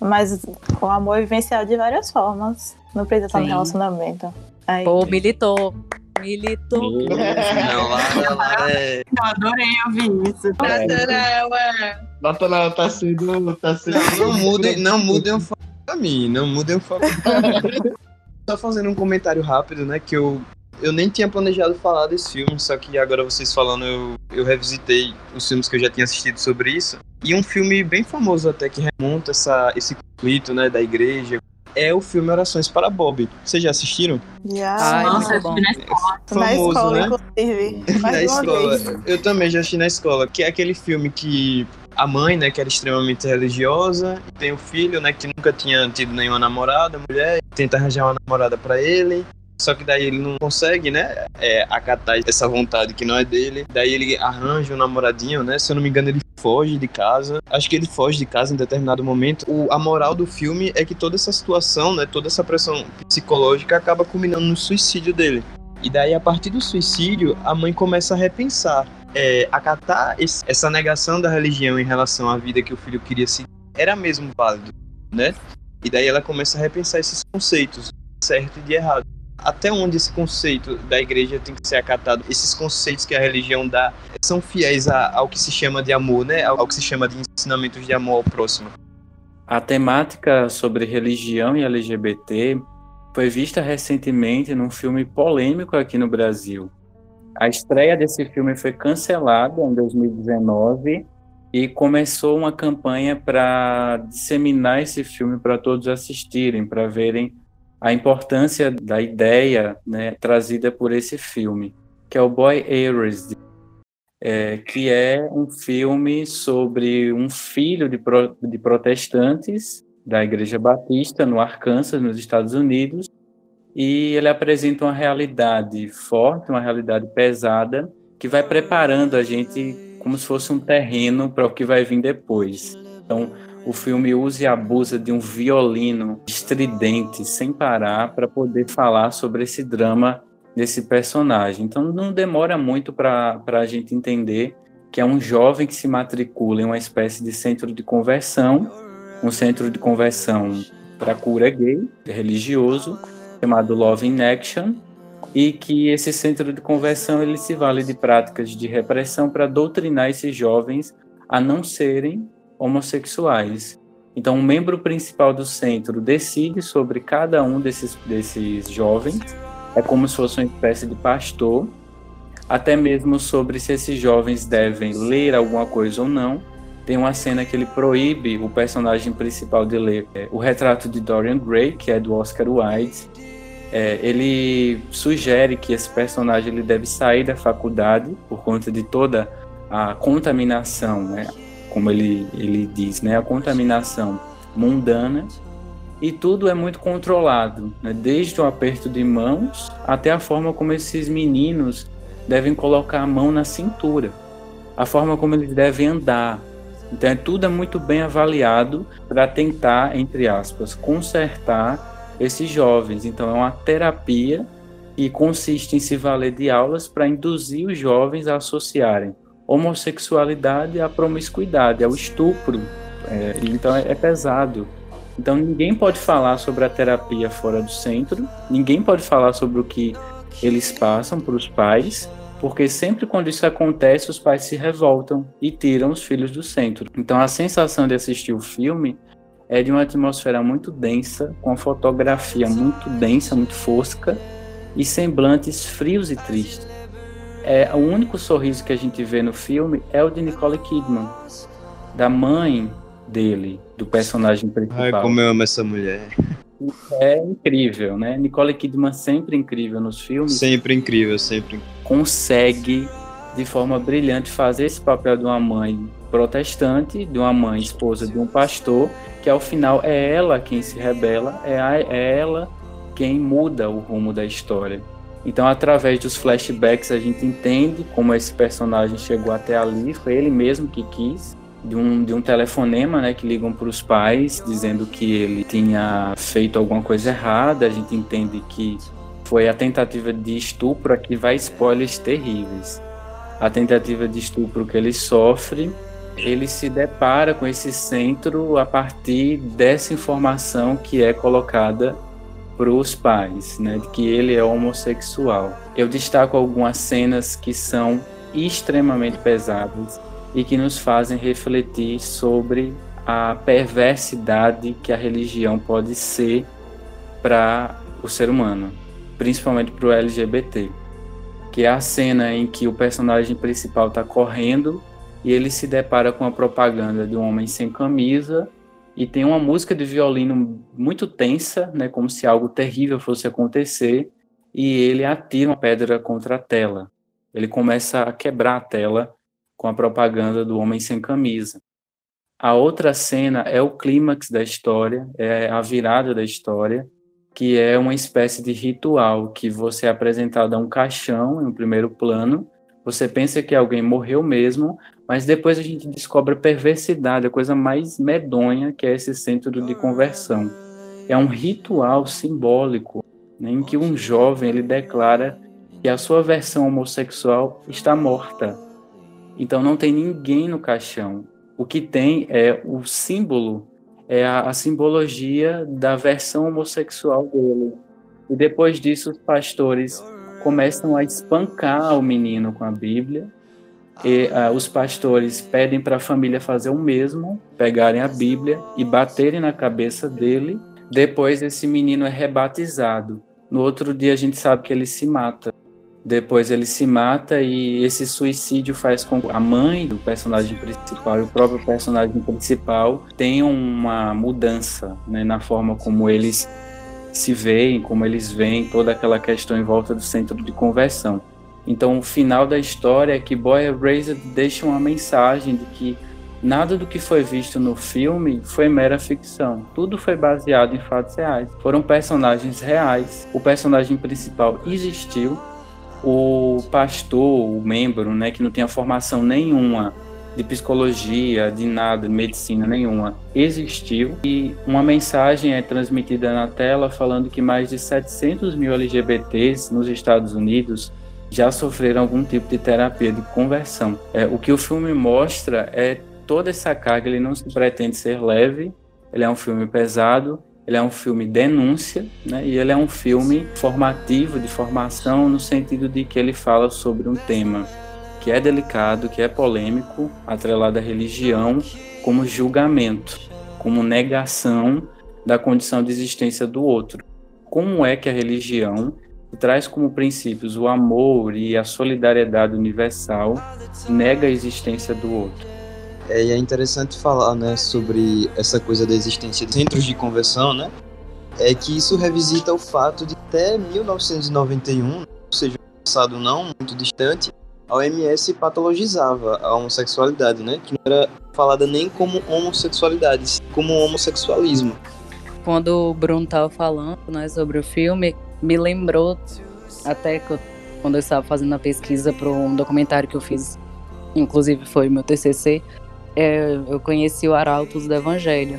Mas o amor é vivenciado de várias formas. Não precisa estar no relacionamento. Aí, Pô, militou. Militou. Não, Lara, Lara é... Eu adorei ouvir isso. Nathanael, é. Natanael tá sendo. Tá sendo... Não, não mudem, não mudem o foco pra mim, não mudem o foco pra mim. Só fazendo um comentário rápido, né, que eu, eu nem tinha planejado falar desse filme, só que agora vocês falando, eu, eu revisitei os filmes que eu já tinha assistido sobre isso. E um filme bem famoso até, que remonta essa, esse conflito, né, da igreja, é o filme Orações para Bob. Vocês já assistiram? já Ai, Nossa, bom. na escola. na Famoso, escola, né? inclusive. Na escola. vez. Eu também já assisti na escola, que é aquele filme que a mãe, né, que era extremamente religiosa, tem o filho, né, que nunca tinha tido nenhuma namorada, mulher, tenta arranjar uma namorada pra ele. Só que daí ele não consegue, né, é, acatar essa vontade que não é dele. Daí ele arranja um namoradinho, né, se eu não me engano ele foge de casa. Acho que ele foge de casa em determinado momento. O, a moral do filme é que toda essa situação, né, toda essa pressão psicológica acaba culminando no suicídio dele. E daí, a partir do suicídio, a mãe começa a repensar. É, acatar esse- essa negação da religião em relação à vida que o filho queria seguir era mesmo válido, né? E daí ela começa a repensar esses conceitos, certo e de errado. Até onde esse conceito da igreja tem que ser acatado? Esses conceitos que a religião dá são fiéis ao que se chama de amor, né? Ao que se chama de ensinamentos de amor ao próximo. A temática sobre religião e LGBT foi vista recentemente num filme polêmico aqui no Brasil. A estreia desse filme foi cancelada em 2019 e começou uma campanha para disseminar esse filme para todos assistirem, para verem a importância da ideia né, trazida por esse filme, que é o Boy Erased, é, que é um filme sobre um filho de, pro, de protestantes da Igreja Batista no Arkansas, nos Estados Unidos, e ele apresenta uma realidade forte, uma realidade pesada, que vai preparando a gente como se fosse um terreno para o que vai vir depois. Então, o filme usa e abusa de um violino estridente, sem parar, para poder falar sobre esse drama desse personagem. Então, não demora muito para a gente entender que é um jovem que se matricula em uma espécie de centro de conversão, um centro de conversão para cura gay, religioso, chamado Love in Action, e que esse centro de conversão ele se vale de práticas de repressão para doutrinar esses jovens a não serem homossexuais. Então, um membro principal do centro decide sobre cada um desses, desses jovens, é como se fosse uma espécie de pastor, até mesmo sobre se esses jovens devem ler alguma coisa ou não. Tem uma cena que ele proíbe o personagem principal de ler é, o retrato de Dorian Gray, que é do Oscar Wilde, é, ele sugere que esse personagem ele deve sair da faculdade por conta de toda a contaminação, né? Como ele, ele diz, né? a contaminação mundana, e tudo é muito controlado, né? desde o aperto de mãos até a forma como esses meninos devem colocar a mão na cintura, a forma como eles devem andar. Então, é tudo é muito bem avaliado para tentar, entre aspas, consertar esses jovens. Então, é uma terapia que consiste em se valer de aulas para induzir os jovens a associarem homossexualidade à promiscuidade, ao estupro. É, então, é, é pesado. Então, ninguém pode falar sobre a terapia fora do centro, ninguém pode falar sobre o que eles passam para os pais, porque sempre quando isso acontece, os pais se revoltam e tiram os filhos do centro. Então, a sensação de assistir o filme é de uma atmosfera muito densa, com fotografia muito densa, muito fosca e semblantes frios e tristes. É, o único sorriso que a gente vê no filme é o de Nicole Kidman, da mãe dele, do personagem principal. Ai, como eu amo essa mulher. É incrível, né? Nicole Kidman sempre incrível nos filmes. Sempre incrível, sempre. Consegue de forma brilhante fazer esse papel de uma mãe protestante, de uma mãe esposa de um pastor, que ao final é ela quem se rebela, é, a, é ela quem muda o rumo da história. Então, através dos flashbacks, a gente entende como esse personagem chegou até ali, foi ele mesmo que quis, de um, de um telefonema né, que ligam para os pais, dizendo que ele tinha feito alguma coisa errada. A gente entende que foi a tentativa de estupro, aqui vai spoilers terríveis. A tentativa de estupro que ele sofre ele se depara com esse centro a partir dessa informação que é colocada para os pais, né, de que ele é homossexual. Eu destaco algumas cenas que são extremamente pesadas e que nos fazem refletir sobre a perversidade que a religião pode ser para o ser humano, principalmente para o LGBT. Que é a cena em que o personagem principal está correndo e ele se depara com a propaganda de um homem sem camisa e tem uma música de violino muito tensa, né, como se algo terrível fosse acontecer, e ele atira uma pedra contra a tela. Ele começa a quebrar a tela com a propaganda do homem sem camisa. A outra cena é o clímax da história, é a virada da história, que é uma espécie de ritual que você é apresentado a um caixão em um primeiro plano, você pensa que alguém morreu mesmo, mas depois a gente descobre a perversidade, a coisa mais medonha que é esse centro de conversão. É um ritual simbólico né, em que um jovem ele declara que a sua versão homossexual está morta. Então não tem ninguém no caixão. O que tem é o símbolo, é a, a simbologia da versão homossexual dele. E depois disso os pastores começam a espancar o menino com a Bíblia e uh, os pastores pedem para a família fazer o mesmo, pegarem a Bíblia e baterem na cabeça dele. Depois esse menino é rebatizado. No outro dia a gente sabe que ele se mata. Depois ele se mata e esse suicídio faz com que a mãe do personagem principal e o próprio personagem principal tenham uma mudança né, na forma como eles se veem, como eles veem toda aquela questão em volta do centro de conversão. Então, o final da história é que Boy Erased deixa uma mensagem de que nada do que foi visto no filme foi mera ficção. Tudo foi baseado em fatos reais. Foram personagens reais. O personagem principal existiu. O pastor, o membro, né, que não tinha formação nenhuma de psicologia, de nada, de medicina nenhuma, existiu e uma mensagem é transmitida na tela falando que mais de 700 mil LGBTs nos Estados Unidos já sofreram algum tipo de terapia de conversão. É, o que o filme mostra é toda essa carga, ele não se pretende ser leve, ele é um filme pesado, ele é um filme denúncia, né? E ele é um filme formativo, de formação, no sentido de que ele fala sobre um tema que é delicado, que é polêmico, atrelado à religião, como julgamento, como negação da condição de existência do outro. Como é que a religião traz como princípios o amor e a solidariedade universal nega a existência do outro? É, e é interessante falar, né, sobre essa coisa da existência de centros de conversão, né? É que isso revisita o fato de até 1991, ou seja, um passado não muito distante, a OMS patologizava a homossexualidade, né? Que não era falada nem como homossexualidade, como homossexualismo. Quando o Bruno estava falando né, sobre o filme, me lembrou até que eu, quando eu estava fazendo a pesquisa para um documentário que eu fiz, inclusive foi meu TCC, é, eu conheci o Arautos do Evangelho.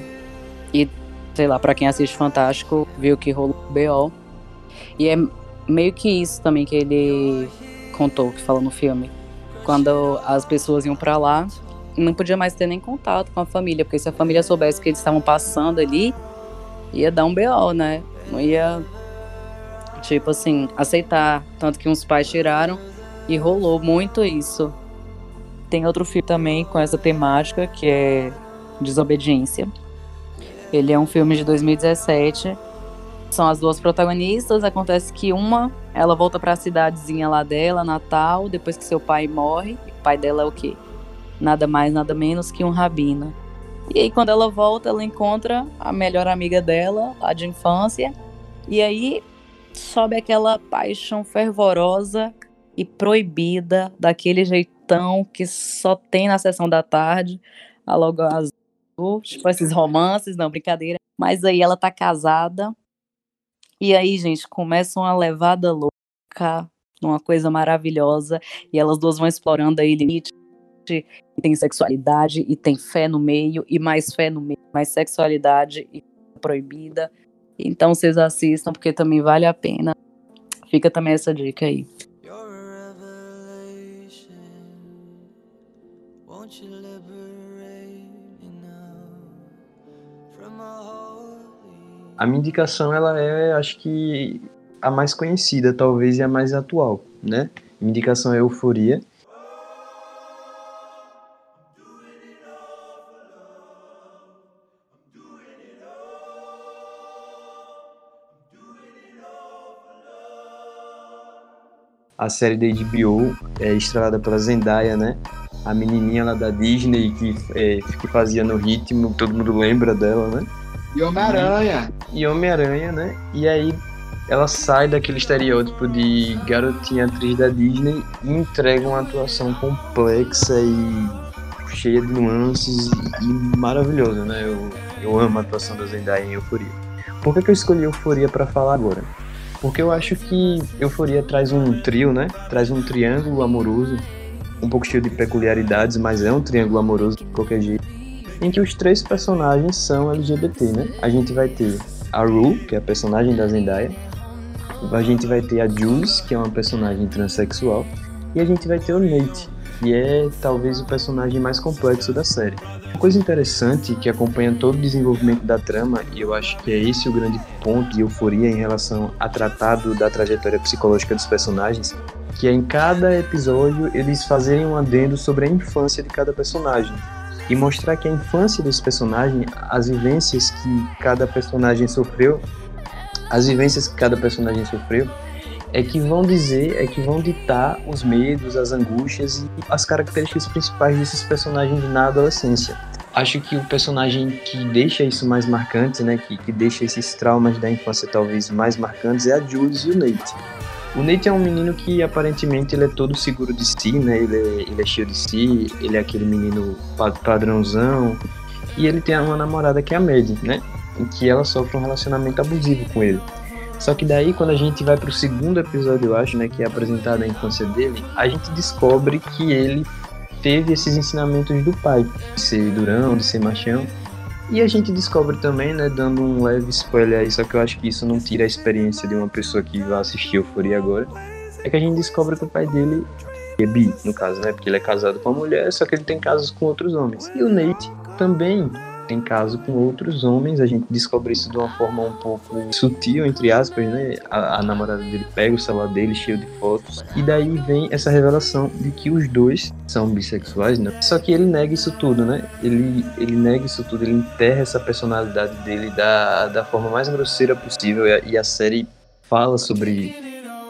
E, sei lá, para quem assiste Fantástico, viu que rolou BO. E é meio que isso também que ele contou, que falou no filme. Quando as pessoas iam para lá, não podia mais ter nem contato com a família, porque se a família soubesse que eles estavam passando ali, ia dar um BO, né? Não ia, tipo assim, aceitar. Tanto que uns pais tiraram e rolou muito isso. Tem outro filme também com essa temática, que é Desobediência. Ele é um filme de 2017 são as duas protagonistas. Acontece que uma, ela volta para a cidadezinha lá dela, Natal, depois que seu pai morre. O pai dela é o quê? Nada mais, nada menos que um rabino. E aí, quando ela volta, ela encontra a melhor amiga dela, lá de infância. E aí sobe aquela paixão fervorosa e proibida, daquele jeitão que só tem na sessão da tarde, a logo azul, tipo esses romances, não, brincadeira. Mas aí ela tá casada e aí, gente, começa uma levada louca, uma coisa maravilhosa, e elas duas vão explorando aí limite, e tem sexualidade, e tem fé no meio, e mais fé no meio, mais sexualidade e proibida. Então vocês assistam, porque também vale a pena. Fica também essa dica aí. A minha indicação, ela é, acho que, a mais conhecida, talvez, e a mais atual, né? Minha indicação é Euforia. A série da HBO é estrelada pela Zendaya, né? A menininha lá da Disney que, é, que fazia no ritmo, todo mundo lembra dela, né? E Homem-Aranha. E Homem-Aranha, né? E aí ela sai daquele estereótipo de garotinha atriz da Disney e entrega uma atuação complexa e cheia de nuances e maravilhosa, né? Eu, eu amo a atuação da Zendaya em Euforia. Por que, que eu escolhi Euforia para falar agora? Porque eu acho que Euforia traz um trio, né? Traz um triângulo amoroso, um pouco cheio de peculiaridades, mas é um triângulo amoroso de qualquer jeito em que os três personagens são LGBT, né? A gente vai ter a Rue, que é a personagem da Zendaya, a gente vai ter a Jules, que é uma personagem transexual, e a gente vai ter o Nate, que é talvez o personagem mais complexo da série. Uma coisa interessante que acompanha todo o desenvolvimento da trama, e eu acho que é esse o grande ponto de euforia em relação a tratado da trajetória psicológica dos personagens, que é em cada episódio eles fazerem um adendo sobre a infância de cada personagem e mostrar que a infância dos personagens, as vivências que cada personagem sofreu, as vivências que cada personagem sofreu, é que vão dizer, é que vão ditar os medos, as angústias e as características principais desses personagens na adolescência. acho que o personagem que deixa isso mais marcante, né, que, que deixa esses traumas da infância talvez mais marcantes é a Jules e o Nate. O Nate é um menino que aparentemente ele é todo seguro de si, né? Ele é, ele é cheio de si, ele é aquele menino padrãozão. E ele tem uma namorada que é a Maddie, né? Em que ela sofre um relacionamento abusivo com ele. Só que daí, quando a gente vai pro segundo episódio, eu acho, né? Que é apresentado a infância dele, a gente descobre que ele teve esses ensinamentos do pai. De ser durão, de ser machão. E a gente descobre também, né, dando um leve spoiler aí, só que eu acho que isso não tira a experiência de uma pessoa que vai assistir Euforia agora, é que a gente descobre que o pai dele é bi, no caso, né, porque ele é casado com uma mulher, só que ele tem casos com outros homens. E o Nate também tem caso com outros homens, a gente descobre isso de uma forma um pouco sutil, entre aspas, né? A, a, namorada dele pega o celular dele cheio de fotos, e daí vem essa revelação de que os dois são bissexuais, né? Só que ele nega isso tudo, né? Ele, ele nega isso tudo, ele enterra essa personalidade dele da, da forma mais grosseira possível, e a, e a série fala sobre,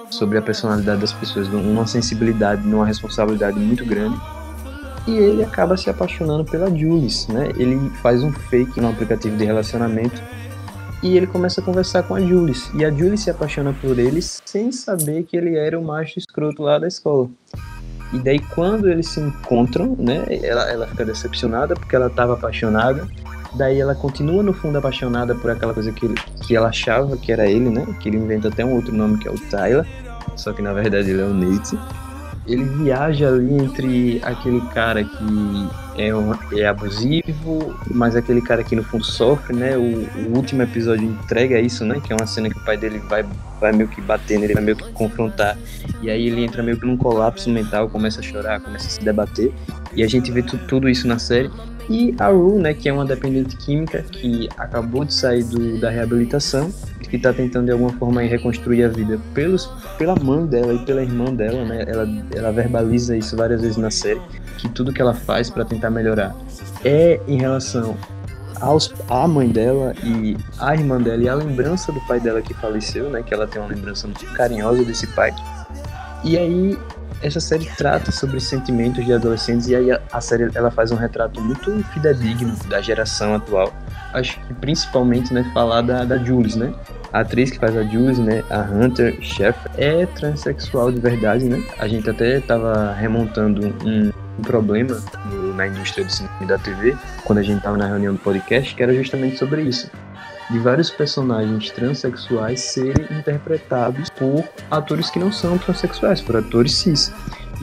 sobre a personalidade das pessoas, uma sensibilidade, uma responsabilidade muito grande e ele acaba se apaixonando pela Jules, né? Ele faz um fake no aplicativo de relacionamento e ele começa a conversar com a Jules. E a Jules se apaixona por ele sem saber que ele era o macho escroto lá da escola. E daí quando eles se encontram, né? Ela, ela fica decepcionada porque ela estava apaixonada. Daí ela continua no fundo apaixonada por aquela coisa que, ele, que ela achava que era ele, né? Que ele inventa até um outro nome que é o Tyler. Só que na verdade ele é o Nate ele viaja ali entre aquele cara que é, um, é abusivo, mas aquele cara que no fundo sofre, né? O, o, último episódio entrega isso, né? Que é uma cena que o pai dele vai, vai meio que bater nele, vai meio que confrontar. E aí ele entra meio que num colapso mental, começa a chorar, começa a se debater. E a gente vê tu, tudo isso na série. E a Ru, né, que é uma dependente química que acabou de sair do, da reabilitação, que está tentando de alguma forma reconstruir a vida pelos, pela mãe dela e pela irmã dela, né? Ela, ela verbaliza isso várias vezes na série, que tudo que ela faz para tentar melhorar é em relação aos, à mãe dela e à irmã dela e à lembrança do pai dela que faleceu, né? Que ela tem uma lembrança muito carinhosa desse pai. E aí essa série trata sobre sentimentos de adolescentes e aí a, a, série ela faz um retrato muito fidedigno da geração atual. Acho que principalmente, né, falar da, da Jules, né? A atriz que faz a Jules, né, a Hunter Chef, é transexual de verdade, né? A gente até tava remontando um, um problema no, na indústria do cinema e da TV, quando a gente tava na reunião do podcast, que era justamente sobre isso de vários personagens transexuais serem interpretados por atores que não são transexuais, por atores cis.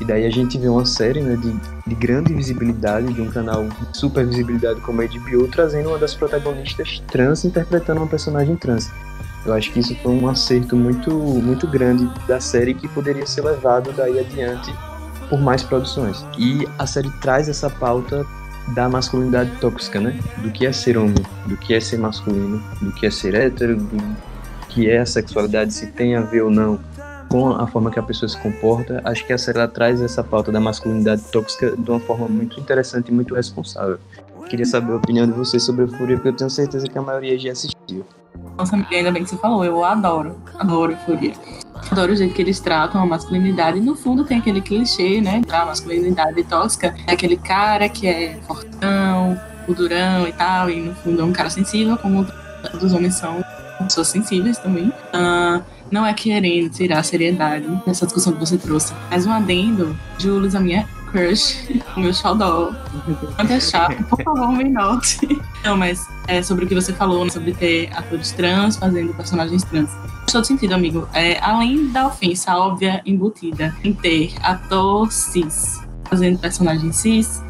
E daí a gente vê uma série né, de, de grande visibilidade, de um canal de super visibilidade como a HBO, trazendo uma das protagonistas trans interpretando uma personagem trans. Eu acho que isso foi um acerto muito, muito grande da série que poderia ser levado daí adiante por mais produções. E a série traz essa pauta da masculinidade tóxica, né? Do que é ser homem, do que é ser masculino, do que é ser hétero, do que é a sexualidade, se tem a ver ou não com a forma que a pessoa se comporta. Acho que a série traz essa pauta da masculinidade tóxica de uma forma muito interessante e muito responsável. Queria saber a opinião de vocês sobre a Fúria, porque eu tenho certeza que a maioria já assistiu. Nossa, ainda bem que você falou, eu adoro, adoro Fúria. Adoro o jeito que eles tratam a masculinidade. E no fundo tem aquele clichê, né? Da masculinidade tóxica. É aquele cara que é fortão, durão e tal. E no fundo é um cara sensível, como os homens são pessoas sensíveis também. Uh, não é querendo tirar a seriedade dessa discussão que você trouxe. Mas um adendo, Jules, a minha crush, o meu xodó. Quanto é chato, por favor, me note. Não, mas é sobre o que você falou, né, sobre ter atores trans fazendo personagens trans. Faz todo sentido, amigo. É, além da ofensa óbvia embutida em ter ator cis fazendo personagens cis,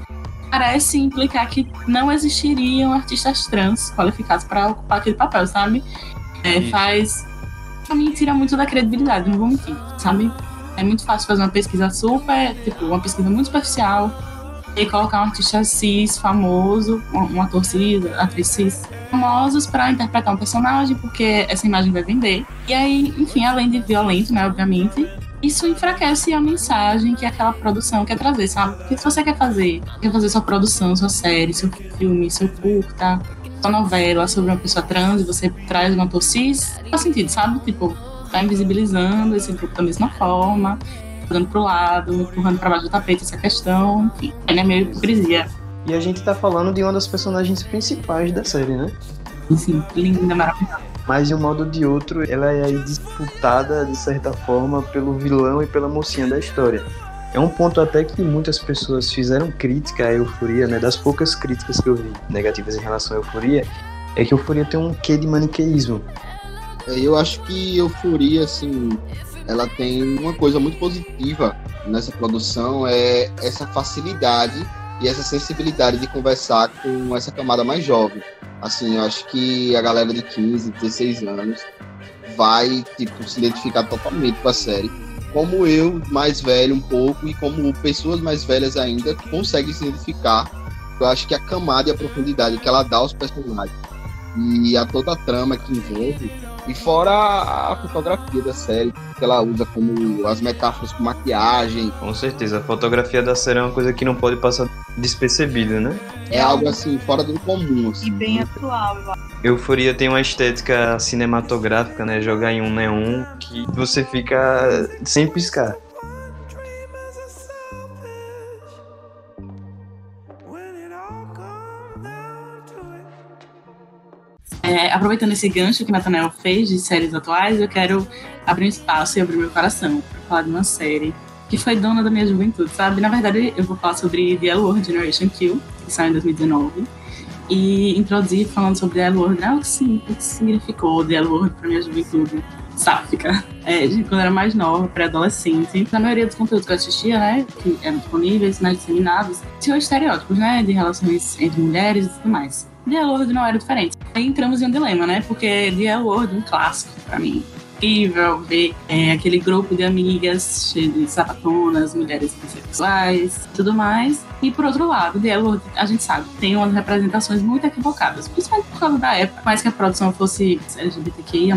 parece implicar que não existiriam artistas trans qualificados para ocupar aquele papel, sabe? É, faz. Pra mim, tira muito da credibilidade, não vou mentir, sabe? É muito fácil fazer uma pesquisa super, tipo, uma pesquisa muito superficial e colocar um artista cis famoso, um, um ator cis, atriz cis, famosos para interpretar um personagem, porque essa imagem vai vender. E aí, enfim, além de violento, né, obviamente, isso enfraquece a mensagem que aquela produção quer trazer, sabe? Porque se você quer fazer, quer fazer sua produção, sua série, seu filme, seu curta, sua novela sobre uma pessoa trans e você traz um ator cis, faz sentido, sabe? Tipo, tá invisibilizando esse grupo da mesma forma, jogando pro lado, empurrando para baixo do tapete essa questão, enfim, é meio hipocrisia. E a gente tá falando de uma das personagens principais da série, né? Sim, linda, maravilhosa. Mas de um modo ou de outro, ela é aí disputada, de certa forma, pelo vilão e pela mocinha da história. É um ponto até que muitas pessoas fizeram crítica à euforia, né? Das poucas críticas que eu vi negativas em relação à euforia, é que euforia tem um quê de maniqueísmo. Eu acho que Euforia, assim, ela tem uma coisa muito positiva nessa produção, é essa facilidade e essa sensibilidade de conversar com essa camada mais jovem. Assim, eu acho que a galera de 15, 16 anos vai, tipo, se identificar totalmente com a série. Como eu, mais velho um pouco, e como pessoas mais velhas ainda conseguem se identificar. Eu acho que a camada e a profundidade que ela dá aos personagens e a toda a trama que envolve e fora a, a fotografia da série, que ela usa como as metáforas com maquiagem. Com certeza, a fotografia da série é uma coisa que não pode passar despercebida, né? É algo assim, fora do comum. Assim. E bem atual, eu acho. Euforia tem uma estética cinematográfica, né? Jogar em um neon que você fica sem piscar. É, aproveitando esse gancho que Nathaniel fez de séries atuais, eu quero abrir um espaço e abrir meu coração para falar de uma série que foi dona da minha juventude, sabe? Na verdade, eu vou falar sobre The L Word Generation Q, que saiu em 2019, e introduzir falando sobre The L Word, né? que, sim, o que significou The L Word para minha juventude sáfica. É, de quando eu era mais nova, pré-adolescente. Na maioria dos conteúdos que eu assistia, né, que eram disponíveis, né, disseminados, tinham estereótipos, né, de relações entre mulheres e tudo mais. The L Word não era diferente. Aí entramos em um dilema, né, porque The L Word é um clássico para mim. Incrível ver é, aquele grupo de amigas cheio de sapatonas, mulheres bissexuais tudo mais. E por outro lado, The L Word, a gente sabe, tem umas representações muito equivocadas, principalmente por causa da época, mais que a produção fosse LGBTQIA+.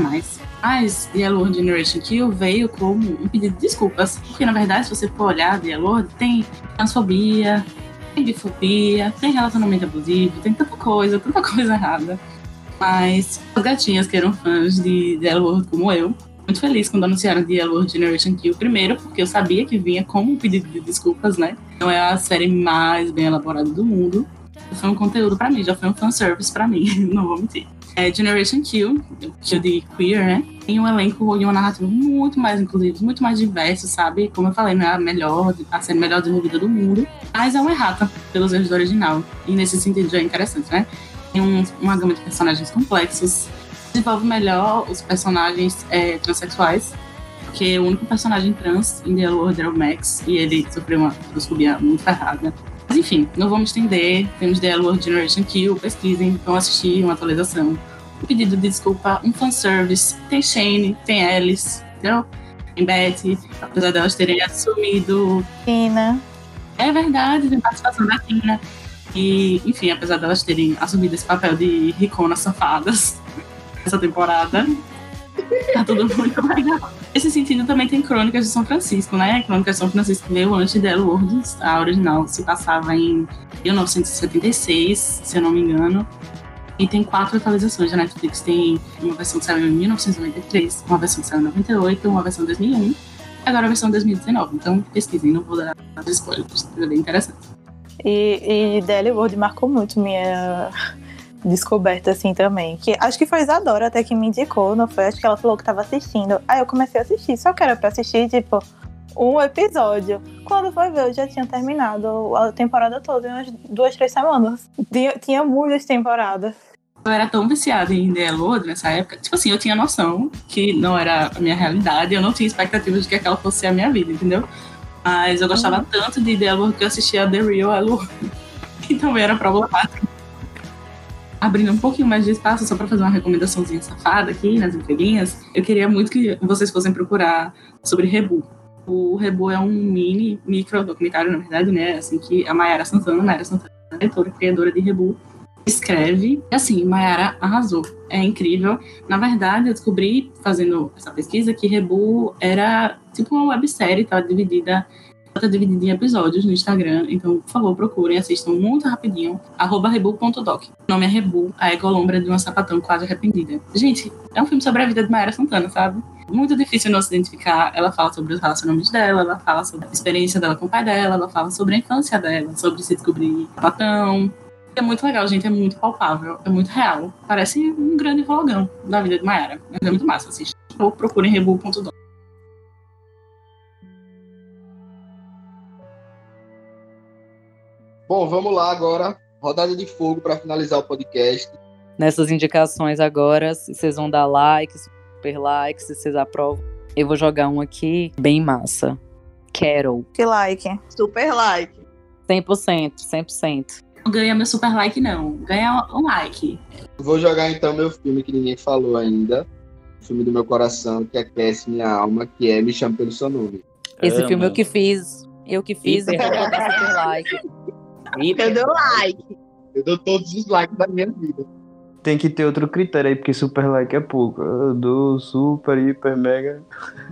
Mas The World Generation Kill veio como um pedido de desculpas. Porque, na verdade, se você for olhar The World, tem transfobia, tem bifobia, tem relacionamento abusivo, tem tanta coisa, tanta coisa errada. Mas as gatinhas que eram fãs de The World como eu, muito feliz quando anunciaram The World Generation Kill. Primeiro, porque eu sabia que vinha como um pedido de desculpas, né? Não é a série mais bem elaborada do mundo. Foi um conteúdo pra mim, já foi um fanservice pra mim, não vou mentir. É Generation Kill, Kill de Queer, né? Tem um elenco e uma narrativa muito mais inclusiva, muito mais diverso, sabe? Como eu falei, não é a melhor, a série melhor desenvolvida do mundo, mas é uma errata pelos erros do original. E nesse sentido é interessante, né? Tem um, uma gama de personagens complexos, desenvolve melhor os personagens é, transexuais, porque o único personagem trans em The Lord era o Max, e ele sofreu uma transfobia muito ferrada. Mas enfim, não vamos estender. Temos The World Generation Kill, pesquisem, vão assistir uma atualização. Um pedido de desculpa, um fanservice. Tem Shane, tem Alice, entendeu? Tem Betty, apesar delas terem assumido. Tina. É verdade, tem participação da Tina. E, enfim, apesar delas terem assumido esse papel de riconas safadas essa temporada, tá tudo muito legal. Nesse sentido, também tem Crônicas de São Francisco, né? Crônicas de São Francisco veio antes de Elo Worlds. A original se passava em 1976, se eu não me engano. E tem quatro atualizações da Netflix. Tem uma versão que saiu em 1993, uma versão que saiu em 98, uma versão em 2001 e agora a versão 2019. Então pesquisem, não vou dar spoilers, é bem interessante. E, e Daily World marcou muito minha descoberta, assim, também. Que acho que foi Isadora até que me indicou, não foi? Acho que ela falou que tava assistindo. Aí eu comecei a assistir, só que era pra assistir, tipo, um episódio. Quando foi ver, eu já tinha terminado a temporada toda em umas duas, três semanas. Tinha, tinha muitas temporadas. Eu era tão viciada em The Lord nessa época. Tipo assim, eu tinha noção que não era a minha realidade. Eu não tinha expectativas de que aquela fosse a minha vida, entendeu? Mas eu gostava Uhum. tanto de The Lord que eu assistia a The Real Elo. Que também era problemático. Abrindo um pouquinho mais de espaço, só para fazer uma recomendaçãozinha safada aqui nas entrelinhas, eu queria muito que vocês fossem procurar sobre Rebu. O Rebu é um mini, micro documentário, na verdade, né? Assim que a Mayara Santana, Mayara Santana, e criadora de Rebu, escreve. E assim, Mayara arrasou. É incrível. Na verdade, eu descobri, fazendo essa pesquisa, que Rebu era tipo uma websérie, estava dividida tá dividida em episódios no Instagram, então, por favor, procurem, assistam muito rapidinho, arroba rebu.doc. O nome é Rebu, a ecolombra de uma sapatão quase arrependida. Gente, é um filme sobre a vida de Mayara Santana, sabe? muito difícil não se identificar. Ela fala sobre os relacionamentos dela, ela fala sobre a experiência dela com o pai dela, ela fala sobre a infância dela, sobre se descobrir patão. É muito legal, gente, é muito palpável, é muito real. Parece um grande vlogão da vida de Mayara. É muito massa, assiste. Ou procurem rebu.com. Bom, vamos lá agora. Rodada de fogo para finalizar o podcast. Nessas indicações agora, se vocês vão dar like, super like, se vocês aprovam. Eu vou jogar um aqui bem massa. Carol. Que like. Super like. 100%, 100%. Não ganha meu super like, não. Ganha um like. Vou jogar então meu filme que ninguém falou ainda. O filme do meu coração, que aquece minha alma, que é Me Chame Pelo Seu Nome. Esse Amo. filme eu que fiz. Eu que fiz, então eu vou dar super like. Eu dou like. Eu dou todos os likes da minha vida. Tem que ter outro critério aí, porque super like é pouco. Eu dou super, hiper, mega.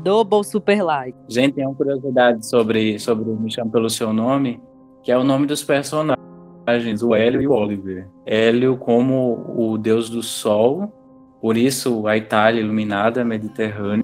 Double super like. Gente, tem uma curiosidade sobre, sobre o Me Chame Pelo Seu Nome, que é o nome dos personagens, o Hélio e o Oliver. Hélio como o deus do sol, por isso a Itália iluminada, mediterrânea,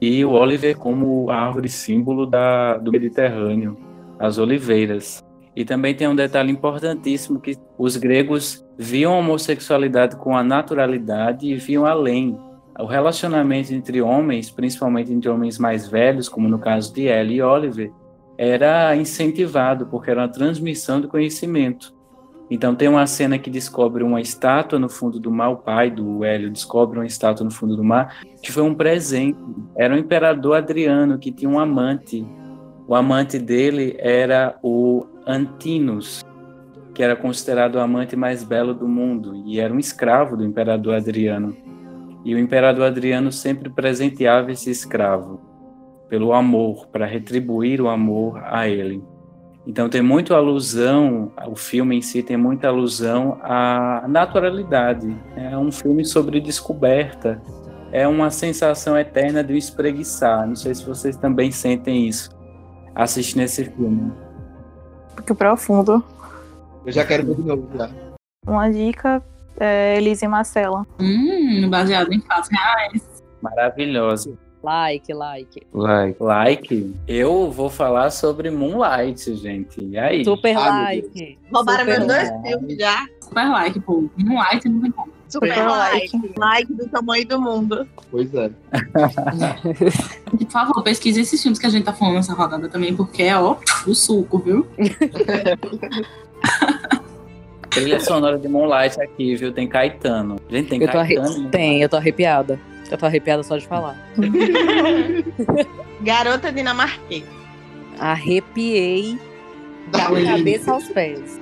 e o Oliver como a árvore símbolo da, do Mediterrâneo, as oliveiras. E também tem um detalhe importantíssimo que os gregos viam a homossexualidade com a naturalidade e viam além. O relacionamento entre homens, principalmente entre homens mais velhos, como no caso de Ellie e Oliver, era incentivado, porque era uma transmissão do conhecimento. Então tem uma cena que descobre uma estátua no fundo do mar, o pai do Hélio descobre uma estátua no fundo do mar, que foi um presente. Era o imperador Adriano, que tinha um amante. O amante dele era o Antinous, que era considerado o amante mais belo do mundo, e era um escravo do imperador Adriano. E o imperador Adriano sempre presenteava esse escravo pelo amor, para retribuir o amor a ele. Então tem muita alusão, o filme em si tem muita alusão à naturalidade. É um filme sobre descoberta. É uma sensação eterna de espreguiçar. Não sei se vocês também sentem isso assistindo esse filme. Que profundo. Eu já quero ver de novo já. Uma dica é Elise e Marcela. Hum, baseado em fatos reais. Maravilhosa. Like, like. Like. Like, eu vou falar sobre Moonlight, gente. E aí? Super Ah, like. Roubaram meus dois filmes já. Super like, pô. Like não tem como. Super, Super like. like. like. do tamanho do mundo. Pois é. Por favor, pesquise esses filmes que a gente tá falando nessa rodada também, porque é, ó, o suco, viu? Trilha sonora de Moonlight aqui, viu? Tem Caetano. Gente, tem Eu tô arre... Caetano. né? Tem, eu tô arrepiada. Eu tô arrepiada só de falar. Garota dinamarquesa. Arrepiei da cabeça aos pés.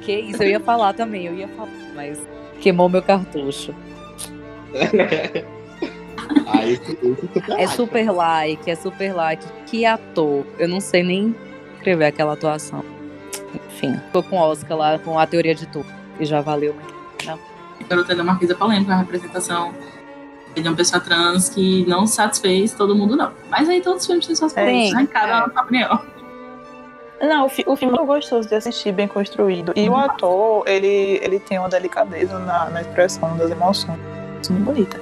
Que isso, eu ia falar também, eu ia falar, mas queimou meu cartucho. Ah, esse, esse super É super like, é super like. Que ator. Eu não sei nem escrever aquela atuação. Enfim, ficou com o Oscar lá, com a teoria de tudo. E já valeu. Garota da Marquesa polêmica, a representação de uma pessoa trans que não satisfez todo mundo, não. Mas aí todos os filmes têm suas É, polêmicas, né? sim, Cada é. um na opinião. Não, o, fi- o filme é muito gostoso de assistir, bem construído. E o ator, ele, ele tem uma delicadeza na, na expressão das emoções. É muito bonita.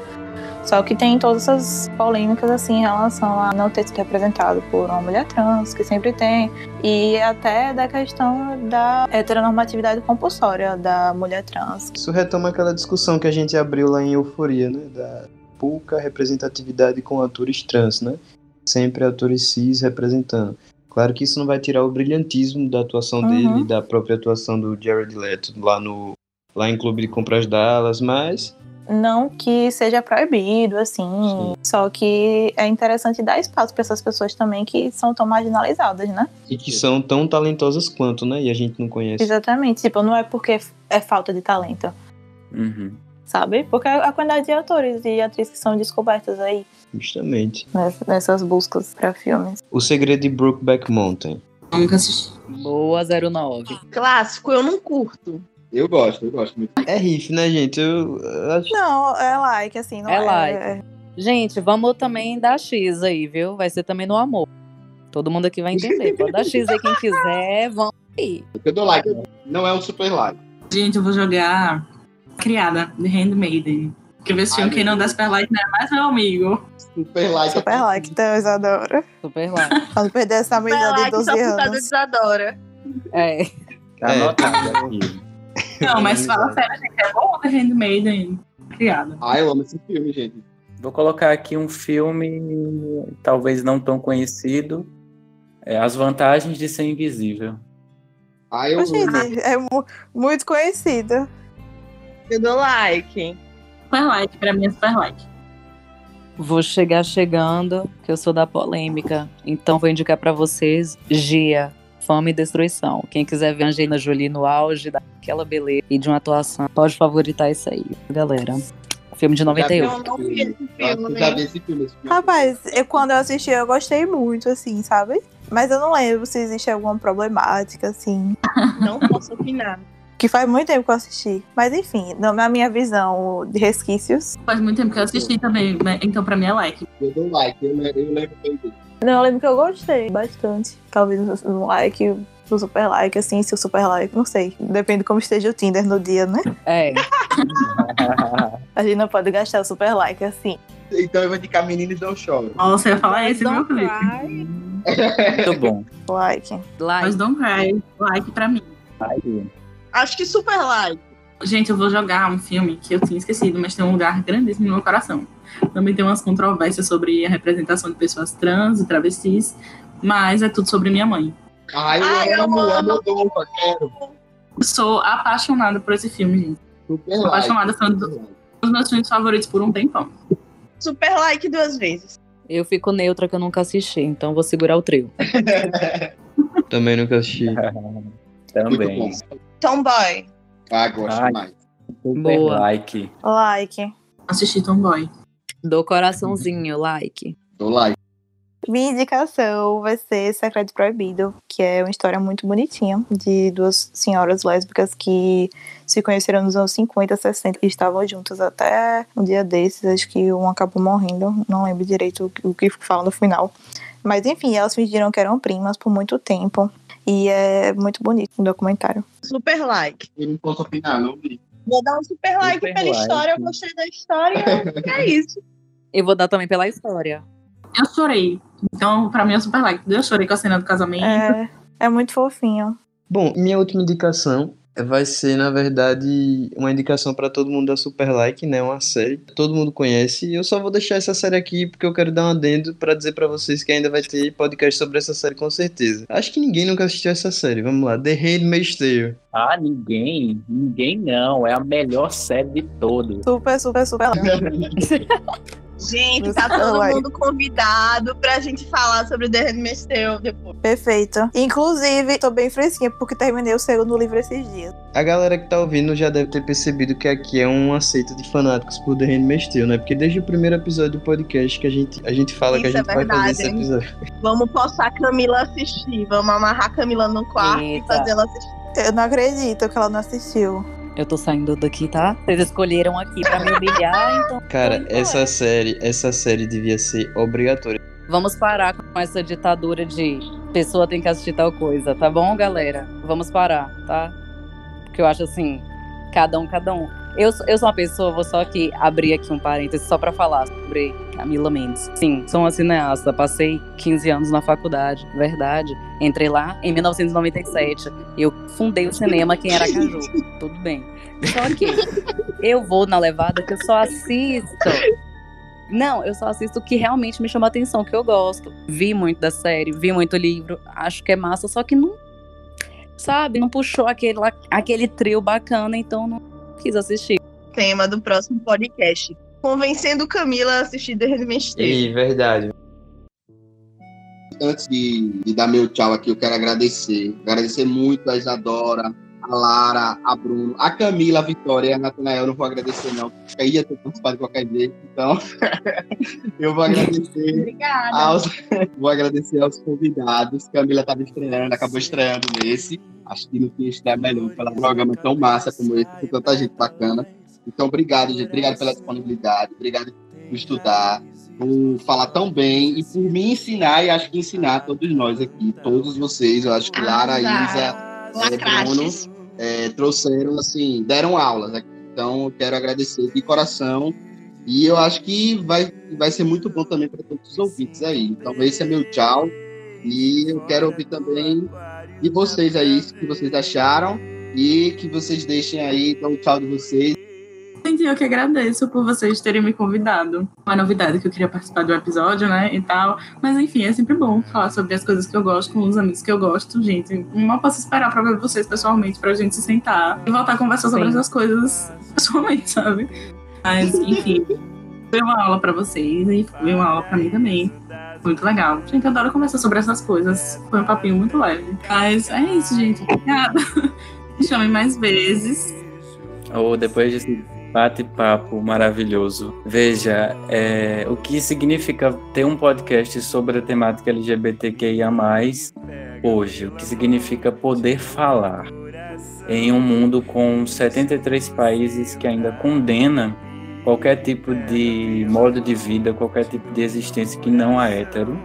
Só que tem todas essas polêmicas, assim, em relação a não ter sido representado por uma mulher trans, que sempre tem. E até da questão da heteronormatividade compulsória da mulher trans. Isso retoma aquela discussão que a gente abriu lá em Euforia, né? Da pouca representatividade com atores trans, né? Sempre atores cis representando. Claro que isso não vai tirar o brilhantismo da atuação Uhum. dele, e da própria atuação do Jared Leto lá no lá em Clube de Compras Dallas, mas Não que seja proibido, assim. Sim. Só que é interessante dar espaço para essas pessoas também que são tão marginalizadas, né? e que são tão talentosas quanto, né? E a gente não conhece. Exatamente. Tipo, não é porque é falta de talento, Uhum. sabe? Porque a quantidade de atores e atrizes que são descobertas aí Justamente. ness- nessas buscas para filmes. O segredo de Brookback Mountain. Nunca assisti. Boa 09. Clássico, eu não curto. Eu gosto, eu gosto muito. É riff, né, gente? Eu, eu acho Não, é like, assim, não É é. like. Gente, vamos também dar X aí, viu? Vai ser também no amor. Todo mundo aqui vai entender. Pode dar X aí quem quiser, vamos aí. Eu dou like. Não é um super like. Gente, eu vou jogar Criada, The Handmaiden. Filme, Ai, quem não dá super like não é mais meu amigo. Super like. Super like, então, Isadora. Super like. Pra não perder essa amizade de like, 12 só por causa do anos. Isadora. É. Tá É. anotado. Não, mas fala sério, gente. É bom The Handmaiden criada. Ah, eu amo esse filme, gente. Vou colocar aqui um filme talvez não tão conhecido. É As Vantagens de Ser Invisível. Ah, eu gente, é mu- muito conhecido. Eu dou like. Super like, pra mim é super like. Vou chegar chegando, que eu sou da polêmica. Então vou indicar pra vocês Gia, Fome e Destruição. Quem quiser ver a Angelina Jolie no auge daquela beleza e de uma atuação, pode favoritar isso aí, galera. Filme de 98. Eu não vi esse Eu filme. já vi esse filme. Esse filme. Rapaz, eu, quando eu assisti, eu gostei muito, assim, sabe? Mas eu não lembro se existe alguma problemática, assim. Não posso opinar. Que faz muito tempo que eu assisti. Mas enfim, na minha visão de resquícios. Faz muito tempo que eu assisti também, né? então pra mim é like. Eu dou like, eu, le- eu lembro bem. Não, eu lembro que eu gostei bastante. Talvez um like, um super like, assim, se o super like, não sei. Depende de como esteja o Tinder no dia, né? É. A gente não pode gastar o super like assim. Então eu vou indicar Meninos Não Choram. Nossa, eu ia falar esse, meu cry. Muito bom. Like. Mas Like. Don't Cry, like pra mim. Aí. Acho que super like. Gente, eu vou jogar um filme que eu tinha esquecido, mas tem um lugar grandíssimo no meu coração. Também tem umas controvérsias sobre a representação de pessoas trans e travestis, mas é tudo sobre minha mãe. Ai, eu Ai, eu amo, amo. amo, Dom, quero. Eu sou apaixonada por esse filme, gente. Super Sou like. apaixonada, foi um dos meus filmes favoritos por um tempão. Super like duas vezes. Eu fico neutra que eu nunca assisti, então vou segurar o trio. Também nunca assisti. Muito Também. Tomboy. Ah, gosto Ai. mais. Boa. like. Like. Assisti Tomboy. Dou coraçãozinho, like. Dou like. Minha indicação vai ser Secreto Proibido, que é uma história muito bonitinha de duas senhoras lésbicas que se conheceram nos anos 50, 60 e estavam juntas até um dia desses. Acho que um acabou morrendo, não lembro direito o que- o que fala no final. Mas enfim, elas fingiram que eram primas por muito tempo. E é muito bonito o documentário. Super like. Eu não posso opinar, não vi. Vou dar um super like Super pela like. história. Eu gostei da história. é isso. Eu vou dar também pela história. Eu chorei. Então, pra mim é super like. Eu chorei com a cena do casamento. É, é muito fofinho. Bom, minha última indicação vai ser, na verdade, uma indicação para todo mundo da Super Like, né? Uma série que todo mundo conhece. E eu só vou deixar essa série aqui porque eu quero dar um adendo para dizer para vocês que ainda vai ter podcast sobre essa série com certeza. Acho que ninguém nunca assistiu essa série. Vamos lá, The Handmaid's Tale. Ah, ninguém. Ninguém não. É a melhor série de todos. Super, super, super. Gente, tá todo like. mundo convidado pra gente falar sobre o The Handmaid's Tale depois. Perfeito. Inclusive, tô bem fresquinha porque terminei o segundo livro esses dias. A galera que tá ouvindo já deve ter percebido que aqui é um aceito de fanáticos por The Handmaid's Tale, né? Porque desde o primeiro episódio do podcast que a gente, a gente fala que a Isso é gente vai fazer esse hein? episódio. Vamos postar a Camila assistir. Vamos amarrar a Camila no quarto Eita. e fazer ela assistir. Eu não acredito que ela não assistiu. Eu tô saindo daqui, tá? Vocês escolheram aqui pra me humilhar, então. Cara, essa série, essa série devia ser obrigatória. Vamos parar com essa ditadura de pessoa tem que assistir tal coisa, tá bom, galera? Vamos parar, tá? Porque eu acho assim, cada um, cada um. Eu, sou- eu sou uma pessoa, vou só aqui abrir aqui um parênteses só pra falar sobre Camila Mendes. Sim, sou uma cineasta, passei 15 anos na faculdade, verdade. Entrei lá em 1997. Eu fundei o cinema quem era Caju. Tudo bem. Só que eu vou na levada que eu só assisto não, eu só assisto o que realmente me chama atenção, o que eu gosto. Vi muito da série, vi muito livro, acho que é massa, só que não. Sabe, não puxou aquele, aquele trio bacana, então não quis assistir. Tema do próximo podcast. Convencendo Camila a assistir The Handmaid's Tale. Verdade. Antes de, de dar meu tchau aqui, eu quero agradecer. Agradecer muito a Isadora, a Lara, a Bruno, a Camila, a Vitória e a Natanael. Eu não vou agradecer, não, porque aí ia ter participado de qualquer jeito. Então, eu vou agradecer Obrigada. aos, vou agradecer aos convidados. Camila estava estreando, acabou estreando nesse. Acho que não tinha estreia melhor pelo programa tão massa como esse, com tanta gente bacana. Então, obrigado, gente. Obrigado pela disponibilidade. Obrigado por estudar, por falar tão bem e por me ensinar e acho que ensinar todos nós aqui, todos vocês. Eu acho que Lara, Isa, Lacraches. é, trouxeram, assim, deram aulas aqui. Então, eu quero agradecer de coração E eu acho que vai, vai ser muito bom também para todos os ouvintes aí. Então, esse é meu tchau. E eu quero ouvir também de vocês aí, o que vocês acharam. E que vocês deixem aí, então, o tchau de vocês. Gente, eu que agradeço por vocês terem me convidado. Uma novidade que eu queria participar do episódio, né, e tal. Mas enfim, é sempre bom falar sobre as coisas que eu gosto com os amigos que eu gosto, gente. Não posso esperar pra ver vocês pessoalmente, pra gente se sentar e voltar a conversar sobre essas coisas pessoalmente, sabe? Mas, enfim, foi uma aula pra vocês e foi uma aula pra mim também. Muito legal. Gente, adoro conversar sobre essas coisas. Foi um papinho muito leve. Mas é isso, gente. Obrigada. Me chamem mais vezes. Ou depois desse bate-papo maravilhoso. Veja, é, o que significa ter um podcast sobre a temática LGBTQIA+, hoje, o que significa poder falar em um mundo com 73 países que ainda condena qualquer tipo de modo de vida, qualquer tipo de existência que não é hétero,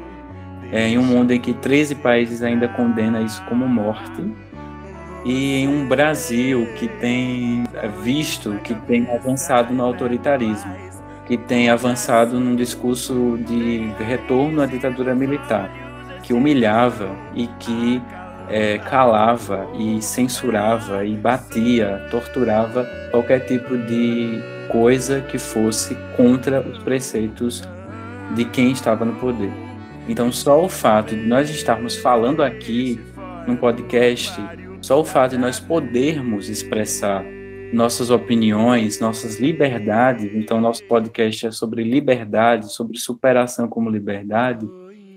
é, em um mundo em que 13 países ainda condena isso como morte, e em um Brasil que tem visto, que tem avançado no autoritarismo, que tem avançado num discurso de retorno à ditadura militar, que humilhava e que é, calava e censurava e batia, torturava qualquer tipo de coisa que fosse contra os preceitos de quem estava no poder. Então, só o fato de nós estarmos falando aqui num podcast só o fato de nós podermos expressar nossas opiniões, nossas liberdades, então nosso podcast é sobre liberdade, sobre superação como liberdade,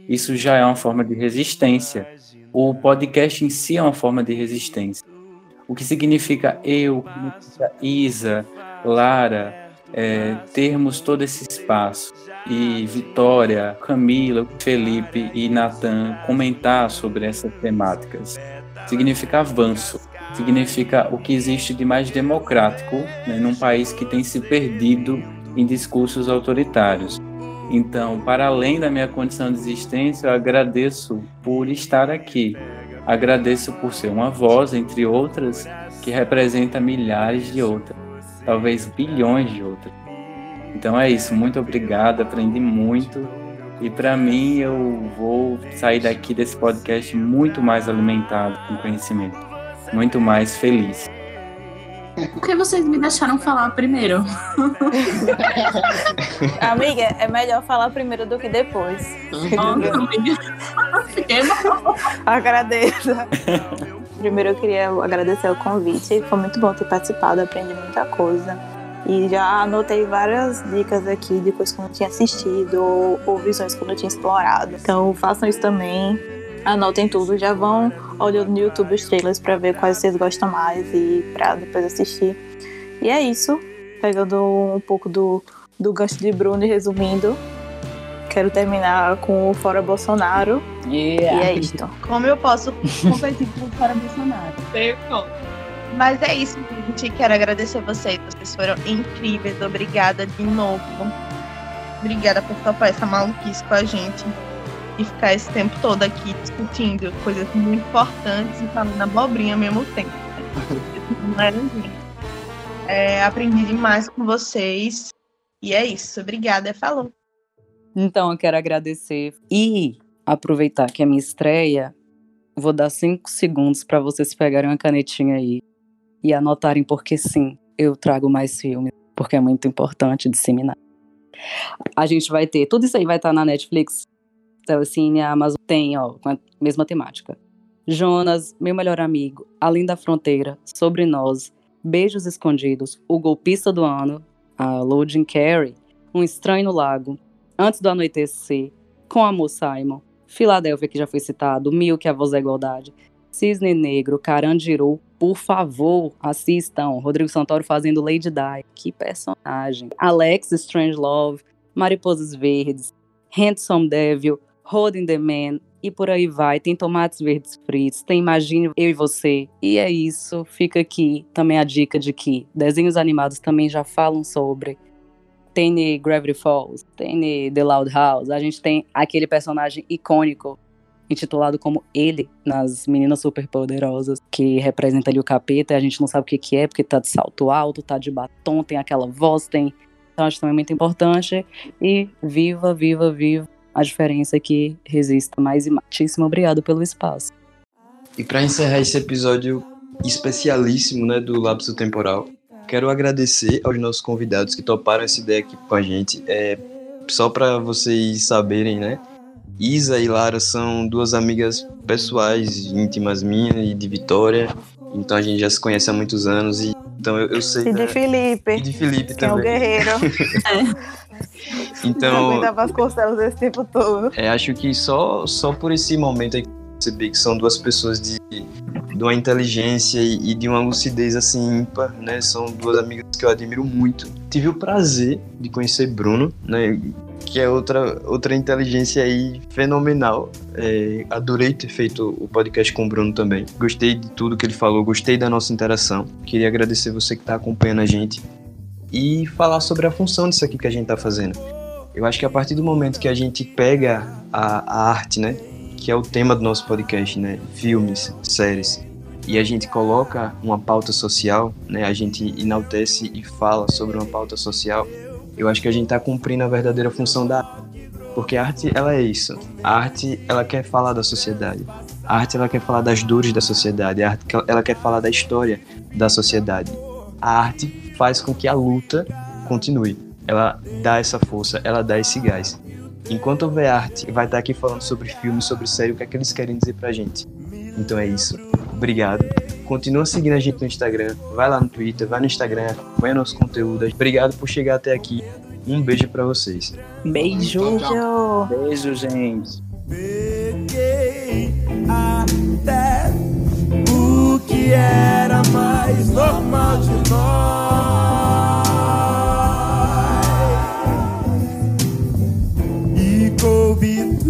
isso já é uma forma de resistência. O podcast em si é uma forma de resistência. O que significa eu, Isa, Lara, é, termos todo esse espaço e Vitória, Camila, Felipe e Natan comentar sobre essas temáticas significa avanço, significa o que existe de mais democrático né, num país que tem se perdido em discursos autoritários. Então, para além da minha condição de existência, eu agradeço por estar aqui. Agradeço por ser uma voz, entre outras, que representa milhares de outras, talvez bilhões de outras. Então é isso, muito obrigado, aprendi muito e para mim, eu vou sair daqui desse podcast muito mais alimentado com conhecimento, muito mais feliz. Por que vocês me deixaram falar primeiro? amiga, é melhor falar primeiro do que depois. Mal. Agradeço. Primeiro eu queria agradecer o convite. Foi muito bom ter participado, aprendi muita coisa. E já anotei várias dicas aqui de coisas que eu não tinha assistido ou, ou visões que eu não tinha explorado. Então façam isso também. Anotem tudo, já vão olhando no YouTube os trailers para ver quais vocês gostam mais e para depois assistir. E é isso. Pegando um pouco do, do gancho de Bruno e resumindo, quero terminar com o Fora Bolsonaro. Yeah. E é isto. Como eu posso competir com o Fora Bolsonaro? Mas é isso, gente. Quero agradecer vocês. Vocês foram incríveis. Obrigada de novo. Obrigada por topar essa maluquice com a gente e ficar esse tempo todo aqui discutindo coisas muito importantes e falando abobrinha ao mesmo tempo. É, aprendi demais com vocês. E é isso. Obrigada. Falou. Então, eu quero agradecer e aproveitar que é minha estreia. Vou dar cinco segundos para vocês pegarem uma canetinha aí e anotarem porque sim, eu trago mais filmes, porque é muito importante disseminar. A gente vai ter, tudo isso aí vai estar na Netflix, Telecine, Amazon tem, ó, com a mesma temática. Jonas, meu melhor amigo, Além da Fronteira, Sobre Nós, Beijos Escondidos, O Golpista do Ano, a Loading Carey, Um Estranho no Lago, Antes do Anoitecer, Com Amor Simon, Filadélfia, que já foi citado, Mil, que a Voz da Igualdade, Cisne Negro, Carandiru, por favor, assistam. Rodrigo Santoro fazendo Lady Di. Que personagem. Alex Strangelove, Mariposas Verdes, Handsome Devil, Holding the Man, e por aí vai. Tem tomates verdes fritos, tem Imagine Eu e Você. E é isso. Fica aqui também a dica de que desenhos animados também já falam sobre. Tem Gravity Falls, tem The Loud House. A gente tem aquele personagem icônico intitulado como Ele nas Meninas Superpoderosas, que representa ali o capeta, a gente não sabe o que, que é, porque tá de salto alto, tá de batom, tem aquela voz, tem Então acho também muito importante. E viva, viva, viva a diferença que resista mais e muitíssimo obrigado pelo espaço. E para encerrar esse episódio especialíssimo, né, do Lapso Temporal, quero agradecer aos nossos convidados que toparam essa ideia aqui com a gente. É, só para vocês saberem, né? Isa e Lara são duas amigas pessoais, íntimas minhas e de Vitória. Então a gente já se conhece há muitos anos e então eu, eu sei. E de Felipe. E de Felipe que também. é o guerreiro. então. aguentava as costelas esse tempo todo. É, acho que só, só por esse momento aí que eu percebi que são duas pessoas de, de uma inteligência e, e de uma lucidez assim ímpar, né? São duas amigas que eu admiro muito. Tive o prazer de conhecer Bruno, né? Que é outra, outra inteligência aí fenomenal. É, adorei ter feito o podcast com o Bruno também. Gostei de tudo que ele falou, gostei da nossa interação. Queria agradecer você que está acompanhando a gente e falar sobre a função disso aqui que a gente está fazendo. Eu acho que a partir do momento que a gente pega a, a arte, né, que é o tema do nosso podcast, né, filmes, séries, e a gente coloca uma pauta social, né, a gente enaltece e fala sobre uma pauta social, eu acho que a gente está cumprindo a verdadeira função da arte. Porque a arte, ela é isso. A arte, ela quer falar da sociedade. A arte, ela quer falar das dores da sociedade. A arte, ela quer falar da história da sociedade. A arte faz com que a luta continue. Ela dá essa força, ela dá esse gás. Enquanto houver arte, vai estar aqui falando sobre filme, sobre série, o que é que eles querem dizer pra gente. Então é isso obrigado. Continua seguindo a gente no Instagram, vai lá no Twitter, vai no Instagram, acompanha nosso conteúdo. Obrigado por chegar até aqui. Um beijo para vocês. Beijo. Beijo, gente. Peguei até o que era mais normal de nós. E convidou.